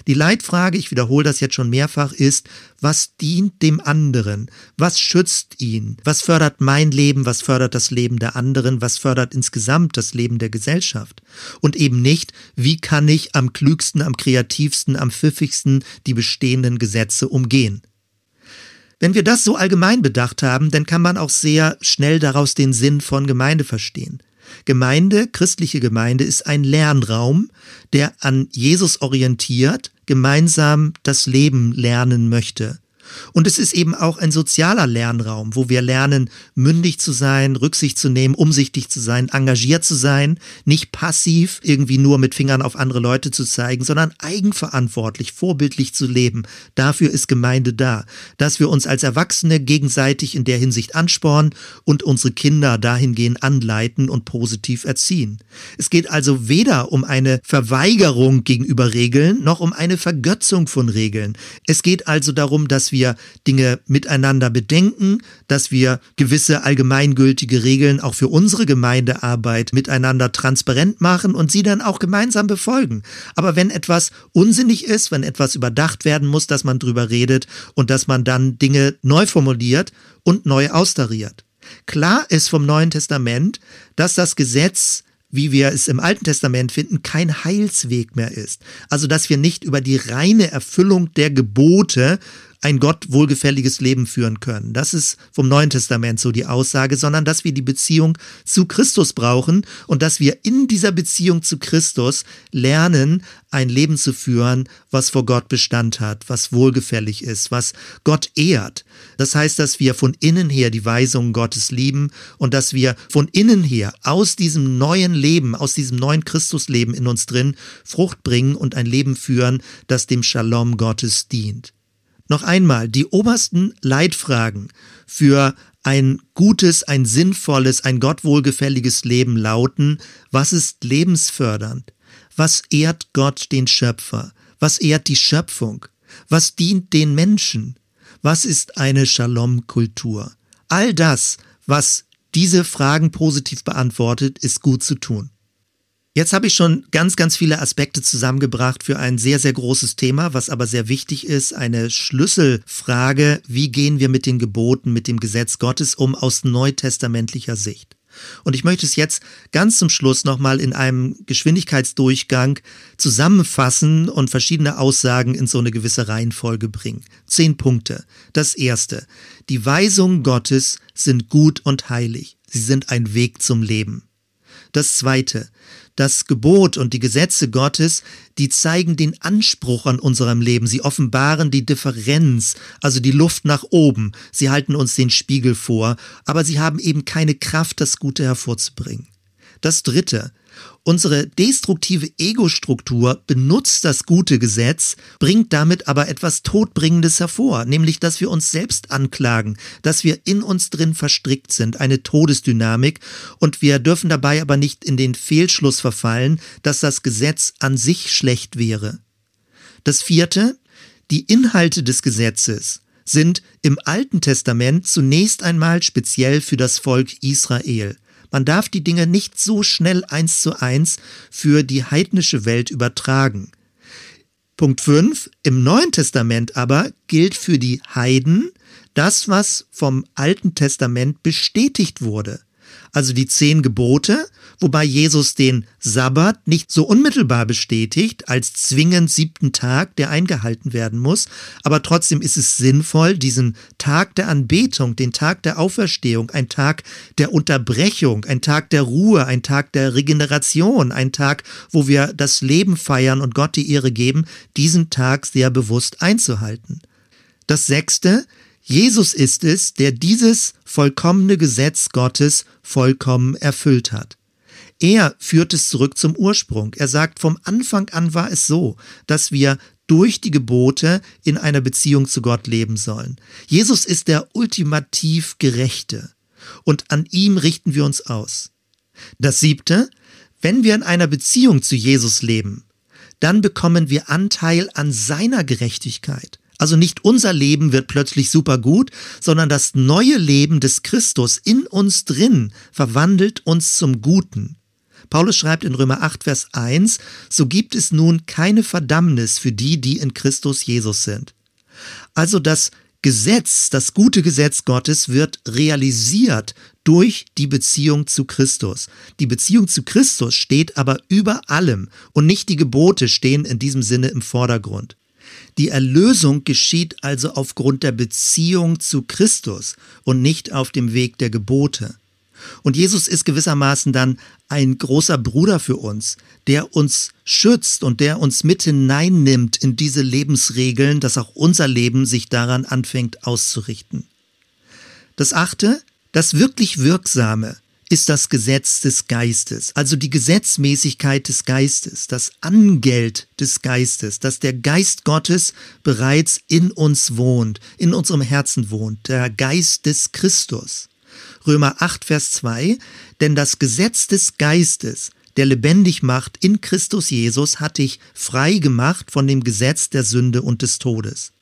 [SPEAKER 1] Die Leitfrage, ich wiederhole das jetzt schon mehrfach, ist, was dient dem anderen? Was schützt ihn? Was fördert mein Leben? Was fördert das Leben der anderen? Was fördert insgesamt das Leben der Gesellschaft? Und eben nicht, wie kann ich am klügsten, am kreativsten, am pfiffigsten die bestehenden Gesetze umgehen? Wenn wir das so allgemein bedacht haben, dann kann man auch sehr schnell daraus den Sinn von Gemeinde verstehen. Gemeinde, christliche Gemeinde ist ein Lernraum, der an Jesus orientiert, gemeinsam das Leben lernen möchte. Und es ist eben auch ein sozialer Lernraum, wo wir lernen, mündig zu sein, Rücksicht zu nehmen, umsichtig zu sein, engagiert zu sein, nicht passiv irgendwie nur mit Fingern auf andere Leute zu zeigen, sondern eigenverantwortlich, vorbildlich zu leben. Dafür ist Gemeinde da, dass wir uns als Erwachsene gegenseitig in der Hinsicht anspornen und unsere Kinder dahingehend anleiten und positiv erziehen. Es geht also weder um eine Verweigerung gegenüber Regeln noch um eine Vergötzung von Regeln. Es geht also darum, dass wir wir Dinge miteinander bedenken, dass wir gewisse allgemeingültige Regeln auch für unsere Gemeindearbeit miteinander transparent machen und sie dann auch gemeinsam befolgen. Aber wenn etwas unsinnig ist, wenn etwas überdacht werden muss, dass man drüber redet und dass man dann Dinge neu formuliert und neu austariert. Klar ist vom Neuen Testament, dass das Gesetz wie wir es im Alten Testament finden, kein Heilsweg mehr ist. Also dass wir nicht über die reine Erfüllung der Gebote ein Gott wohlgefälliges Leben führen können. Das ist vom Neuen Testament so die Aussage, sondern dass wir die Beziehung zu Christus brauchen und dass wir in dieser Beziehung zu Christus lernen, ein Leben zu führen, was vor Gott Bestand hat, was wohlgefällig ist, was Gott ehrt. Das heißt, dass wir von innen her die Weisungen Gottes lieben und dass wir von innen her aus diesem neuen Leben, aus diesem neuen Christusleben in uns drin Frucht bringen und ein Leben führen, das dem Shalom Gottes dient. Noch einmal, die obersten Leitfragen für ein gutes, ein sinnvolles, ein Gott wohlgefälliges Leben lauten, was ist lebensfördernd? Was ehrt Gott den Schöpfer? Was ehrt die Schöpfung? Was dient den Menschen? Was ist eine Shalom-Kultur? All das, was diese Fragen positiv beantwortet, ist gut zu tun. Jetzt habe ich schon ganz, ganz viele Aspekte zusammengebracht für ein sehr, sehr großes Thema, was aber sehr wichtig ist, eine Schlüsselfrage, wie gehen wir mit den Geboten, mit dem Gesetz Gottes um aus neutestamentlicher Sicht. Und ich möchte es jetzt ganz zum Schluss nochmal in einem Geschwindigkeitsdurchgang zusammenfassen und verschiedene Aussagen in so eine gewisse Reihenfolge bringen. Zehn Punkte. Das erste. Die Weisungen Gottes sind gut und heilig. Sie sind ein Weg zum Leben. Das zweite das Gebot und die Gesetze Gottes, die zeigen den Anspruch an unserem Leben. Sie offenbaren die Differenz, also die Luft nach oben. Sie halten uns den Spiegel vor, aber sie haben eben keine Kraft, das Gute hervorzubringen. Das Dritte, Unsere destruktive Ego-Struktur benutzt das gute Gesetz, bringt damit aber etwas Todbringendes hervor, nämlich dass wir uns selbst anklagen, dass wir in uns drin verstrickt sind, eine Todesdynamik, und wir dürfen dabei aber nicht in den Fehlschluss verfallen, dass das Gesetz an sich schlecht wäre. Das vierte, die Inhalte des Gesetzes sind im Alten Testament zunächst einmal speziell für das Volk Israel. Man darf die Dinge nicht so schnell eins zu eins für die heidnische Welt übertragen. Punkt 5. Im Neuen Testament aber gilt für die Heiden das, was vom Alten Testament bestätigt wurde also die zehn Gebote, wobei Jesus den Sabbat nicht so unmittelbar bestätigt als zwingend siebten Tag, der eingehalten werden muss, aber trotzdem ist es sinnvoll, diesen Tag der Anbetung, den Tag der Auferstehung, ein Tag der Unterbrechung, ein Tag der Ruhe, ein Tag der Regeneration, ein Tag, wo wir das Leben feiern und Gott die Ehre geben, diesen Tag sehr bewusst einzuhalten. Das sechste, Jesus ist es, der dieses vollkommene Gesetz Gottes vollkommen erfüllt hat. Er führt es zurück zum Ursprung. Er sagt, vom Anfang an war es so, dass wir durch die Gebote in einer Beziehung zu Gott leben sollen. Jesus ist der ultimativ Gerechte und an ihm richten wir uns aus. Das siebte, wenn wir in einer Beziehung zu Jesus leben, dann bekommen wir Anteil an seiner Gerechtigkeit. Also nicht unser Leben wird plötzlich super gut, sondern das neue Leben des Christus in uns drin verwandelt uns zum Guten. Paulus schreibt in Römer 8, Vers 1, so gibt es nun keine Verdammnis für die, die in Christus Jesus sind. Also das Gesetz, das gute Gesetz Gottes wird realisiert durch die Beziehung zu Christus. Die Beziehung zu Christus steht aber über allem und nicht die Gebote stehen in diesem Sinne im Vordergrund. Die Erlösung geschieht also aufgrund der Beziehung zu Christus und nicht auf dem Weg der Gebote. Und Jesus ist gewissermaßen dann ein großer Bruder für uns, der uns schützt und der uns mit hineinnimmt in diese Lebensregeln, dass auch unser Leben sich daran anfängt auszurichten. Das achte, das wirklich Wirksame ist das Gesetz des Geistes, also die Gesetzmäßigkeit des Geistes, das Angeld des Geistes, dass der Geist Gottes bereits in uns wohnt, in unserem Herzen wohnt, der Geist des Christus. Römer 8, Vers 2, denn das Gesetz des Geistes, der lebendig macht in Christus Jesus, hat dich frei gemacht von dem Gesetz der Sünde und des Todes.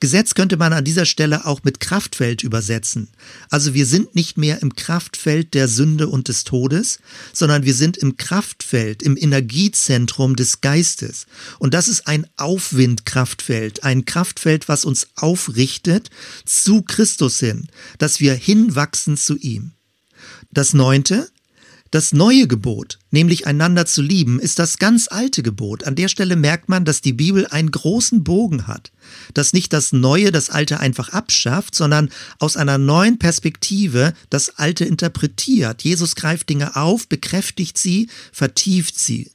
[SPEAKER 1] Gesetz könnte man an dieser Stelle auch mit Kraftfeld übersetzen. Also wir sind nicht mehr im Kraftfeld der Sünde und des Todes, sondern wir sind im Kraftfeld, im Energiezentrum des Geistes. Und das ist ein Aufwindkraftfeld, ein Kraftfeld, was uns aufrichtet zu Christus hin, dass wir hinwachsen zu ihm. Das neunte, Das neue Gebot, nämlich einander zu lieben, ist das ganz alte Gebot. An der Stelle merkt man, dass die Bibel einen großen Bogen hat, dass nicht das Neue das Alte einfach abschafft, sondern aus einer neuen Perspektive das Alte interpretiert. Jesus greift Dinge auf, bekräftigt sie, vertieft sie.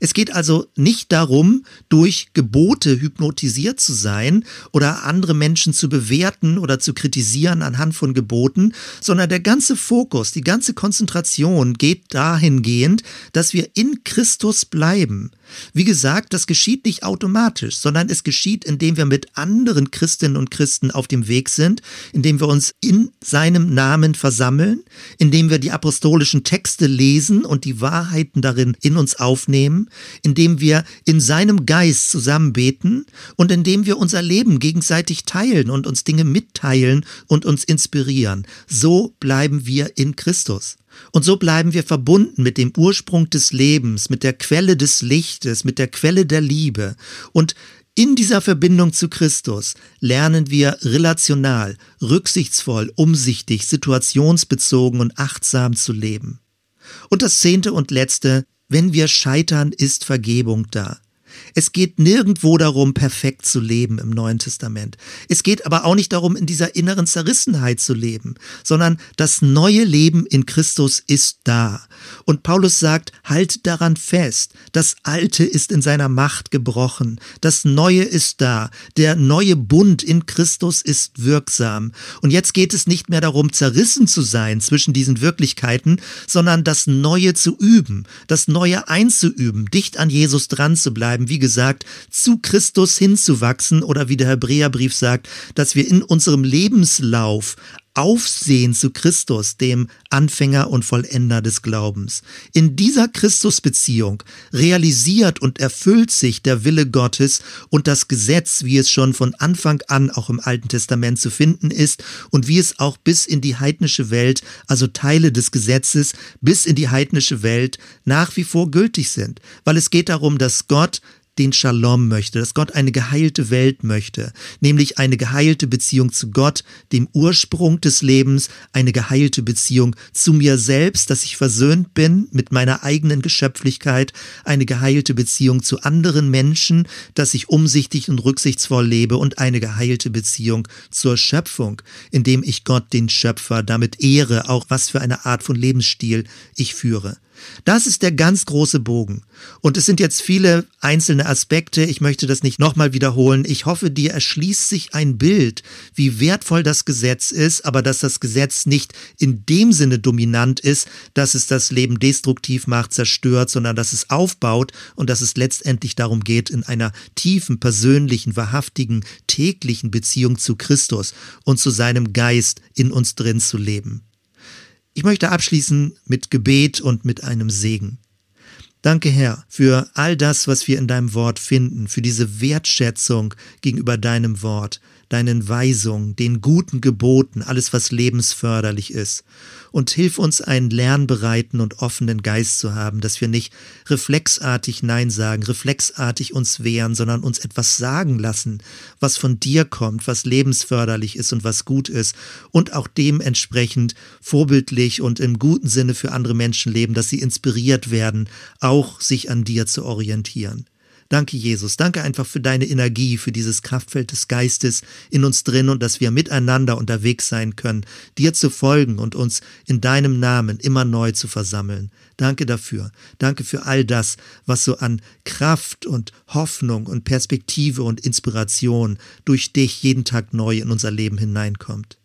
[SPEAKER 1] Es geht also nicht darum, durch Gebote hypnotisiert zu sein oder andere Menschen zu bewerten oder zu kritisieren anhand von Geboten, sondern der ganze Fokus, die ganze Konzentration geht dahingehend, dass wir in Christus bleiben, wie gesagt, das geschieht nicht automatisch, sondern es geschieht, indem wir mit anderen Christinnen und Christen auf dem Weg sind, indem wir uns in seinem Namen versammeln, indem wir die apostolischen Texte lesen und die Wahrheiten darin in uns aufnehmen, indem wir in seinem Geist zusammenbeten und indem wir unser Leben gegenseitig teilen und uns Dinge mitteilen und uns inspirieren. So bleiben wir in Christus. Und so bleiben wir verbunden mit dem Ursprung des Lebens, mit der Quelle des Lichtes, mit der Quelle der Liebe. Und in dieser Verbindung zu Christus lernen wir relational, rücksichtsvoll, umsichtig, situationsbezogen und achtsam zu leben. Und das zehnte und letzte, wenn wir scheitern, ist Vergebung da. Es geht nirgendwo darum, perfekt zu leben im Neuen Testament. Es geht aber auch nicht darum, in dieser inneren Zerrissenheit zu leben, sondern das neue Leben in Christus ist da. Und Paulus sagt, halt daran fest, das Alte ist in seiner Macht gebrochen, das Neue ist da, der neue Bund in Christus ist wirksam. Und jetzt geht es nicht mehr darum, zerrissen zu sein zwischen diesen Wirklichkeiten, sondern das Neue zu üben, das Neue einzuüben, dicht an Jesus dran zu bleiben, wie gesagt, zu Christus hinzuwachsen oder wie der Hebräerbrief sagt, dass wir in unserem Lebenslauf Aufsehen zu Christus, dem Anfänger und Vollender des Glaubens. In dieser Christusbeziehung realisiert und erfüllt sich der Wille Gottes und das Gesetz, wie es schon von Anfang an auch im Alten Testament zu finden ist und wie es auch bis in die heidnische Welt, also Teile des Gesetzes bis in die heidnische Welt nach wie vor gültig sind. Weil es geht darum, dass Gott den Shalom möchte, dass Gott eine geheilte Welt möchte, nämlich eine geheilte Beziehung zu Gott, dem Ursprung des Lebens, eine geheilte Beziehung zu mir selbst, dass ich versöhnt bin mit meiner eigenen Geschöpflichkeit, eine geheilte Beziehung zu anderen Menschen, dass ich umsichtig und rücksichtsvoll lebe und eine geheilte Beziehung zur Schöpfung, indem ich Gott, den Schöpfer, damit ehre, auch was für eine Art von Lebensstil ich führe. Das ist der ganz große Bogen. Und es sind jetzt viele einzelne Aspekte. Ich möchte das nicht nochmal wiederholen. Ich hoffe, dir erschließt sich ein Bild, wie wertvoll das Gesetz ist, aber dass das Gesetz nicht in dem Sinne dominant ist, dass es das Leben destruktiv macht, zerstört, sondern dass es aufbaut und dass es letztendlich darum geht, in einer tiefen, persönlichen, wahrhaftigen, täglichen Beziehung zu Christus und zu seinem Geist in uns drin zu leben. Ich möchte abschließen mit Gebet und mit einem Segen. Danke, Herr, für all das, was wir in deinem Wort finden, für diese Wertschätzung gegenüber deinem Wort, deinen Weisungen, den guten Geboten, alles, was lebensförderlich ist. Und hilf uns, einen lernbereiten und offenen Geist zu haben, dass wir nicht reflexartig Nein sagen, reflexartig uns wehren, sondern uns etwas sagen lassen, was von dir kommt, was lebensförderlich ist und was gut ist und auch dementsprechend vorbildlich und im guten Sinne für andere Menschen leben, dass sie inspiriert werden, auch sich an dir zu orientieren. Danke, Jesus. Danke einfach für deine Energie, für dieses Kraftfeld des Geistes in uns drin und dass wir miteinander unterwegs sein können, dir zu folgen und uns in deinem Namen immer neu zu versammeln. Danke dafür. Danke für all das, was so an Kraft und Hoffnung und Perspektive und Inspiration durch dich jeden Tag neu in unser Leben hineinkommt.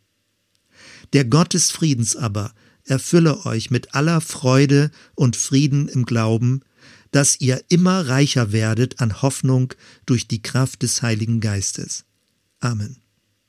[SPEAKER 1] Der Gott des Friedens aber erfülle euch mit aller Freude und Frieden im Glauben, dass ihr immer reicher werdet an Hoffnung durch die Kraft des Heiligen Geistes. Amen.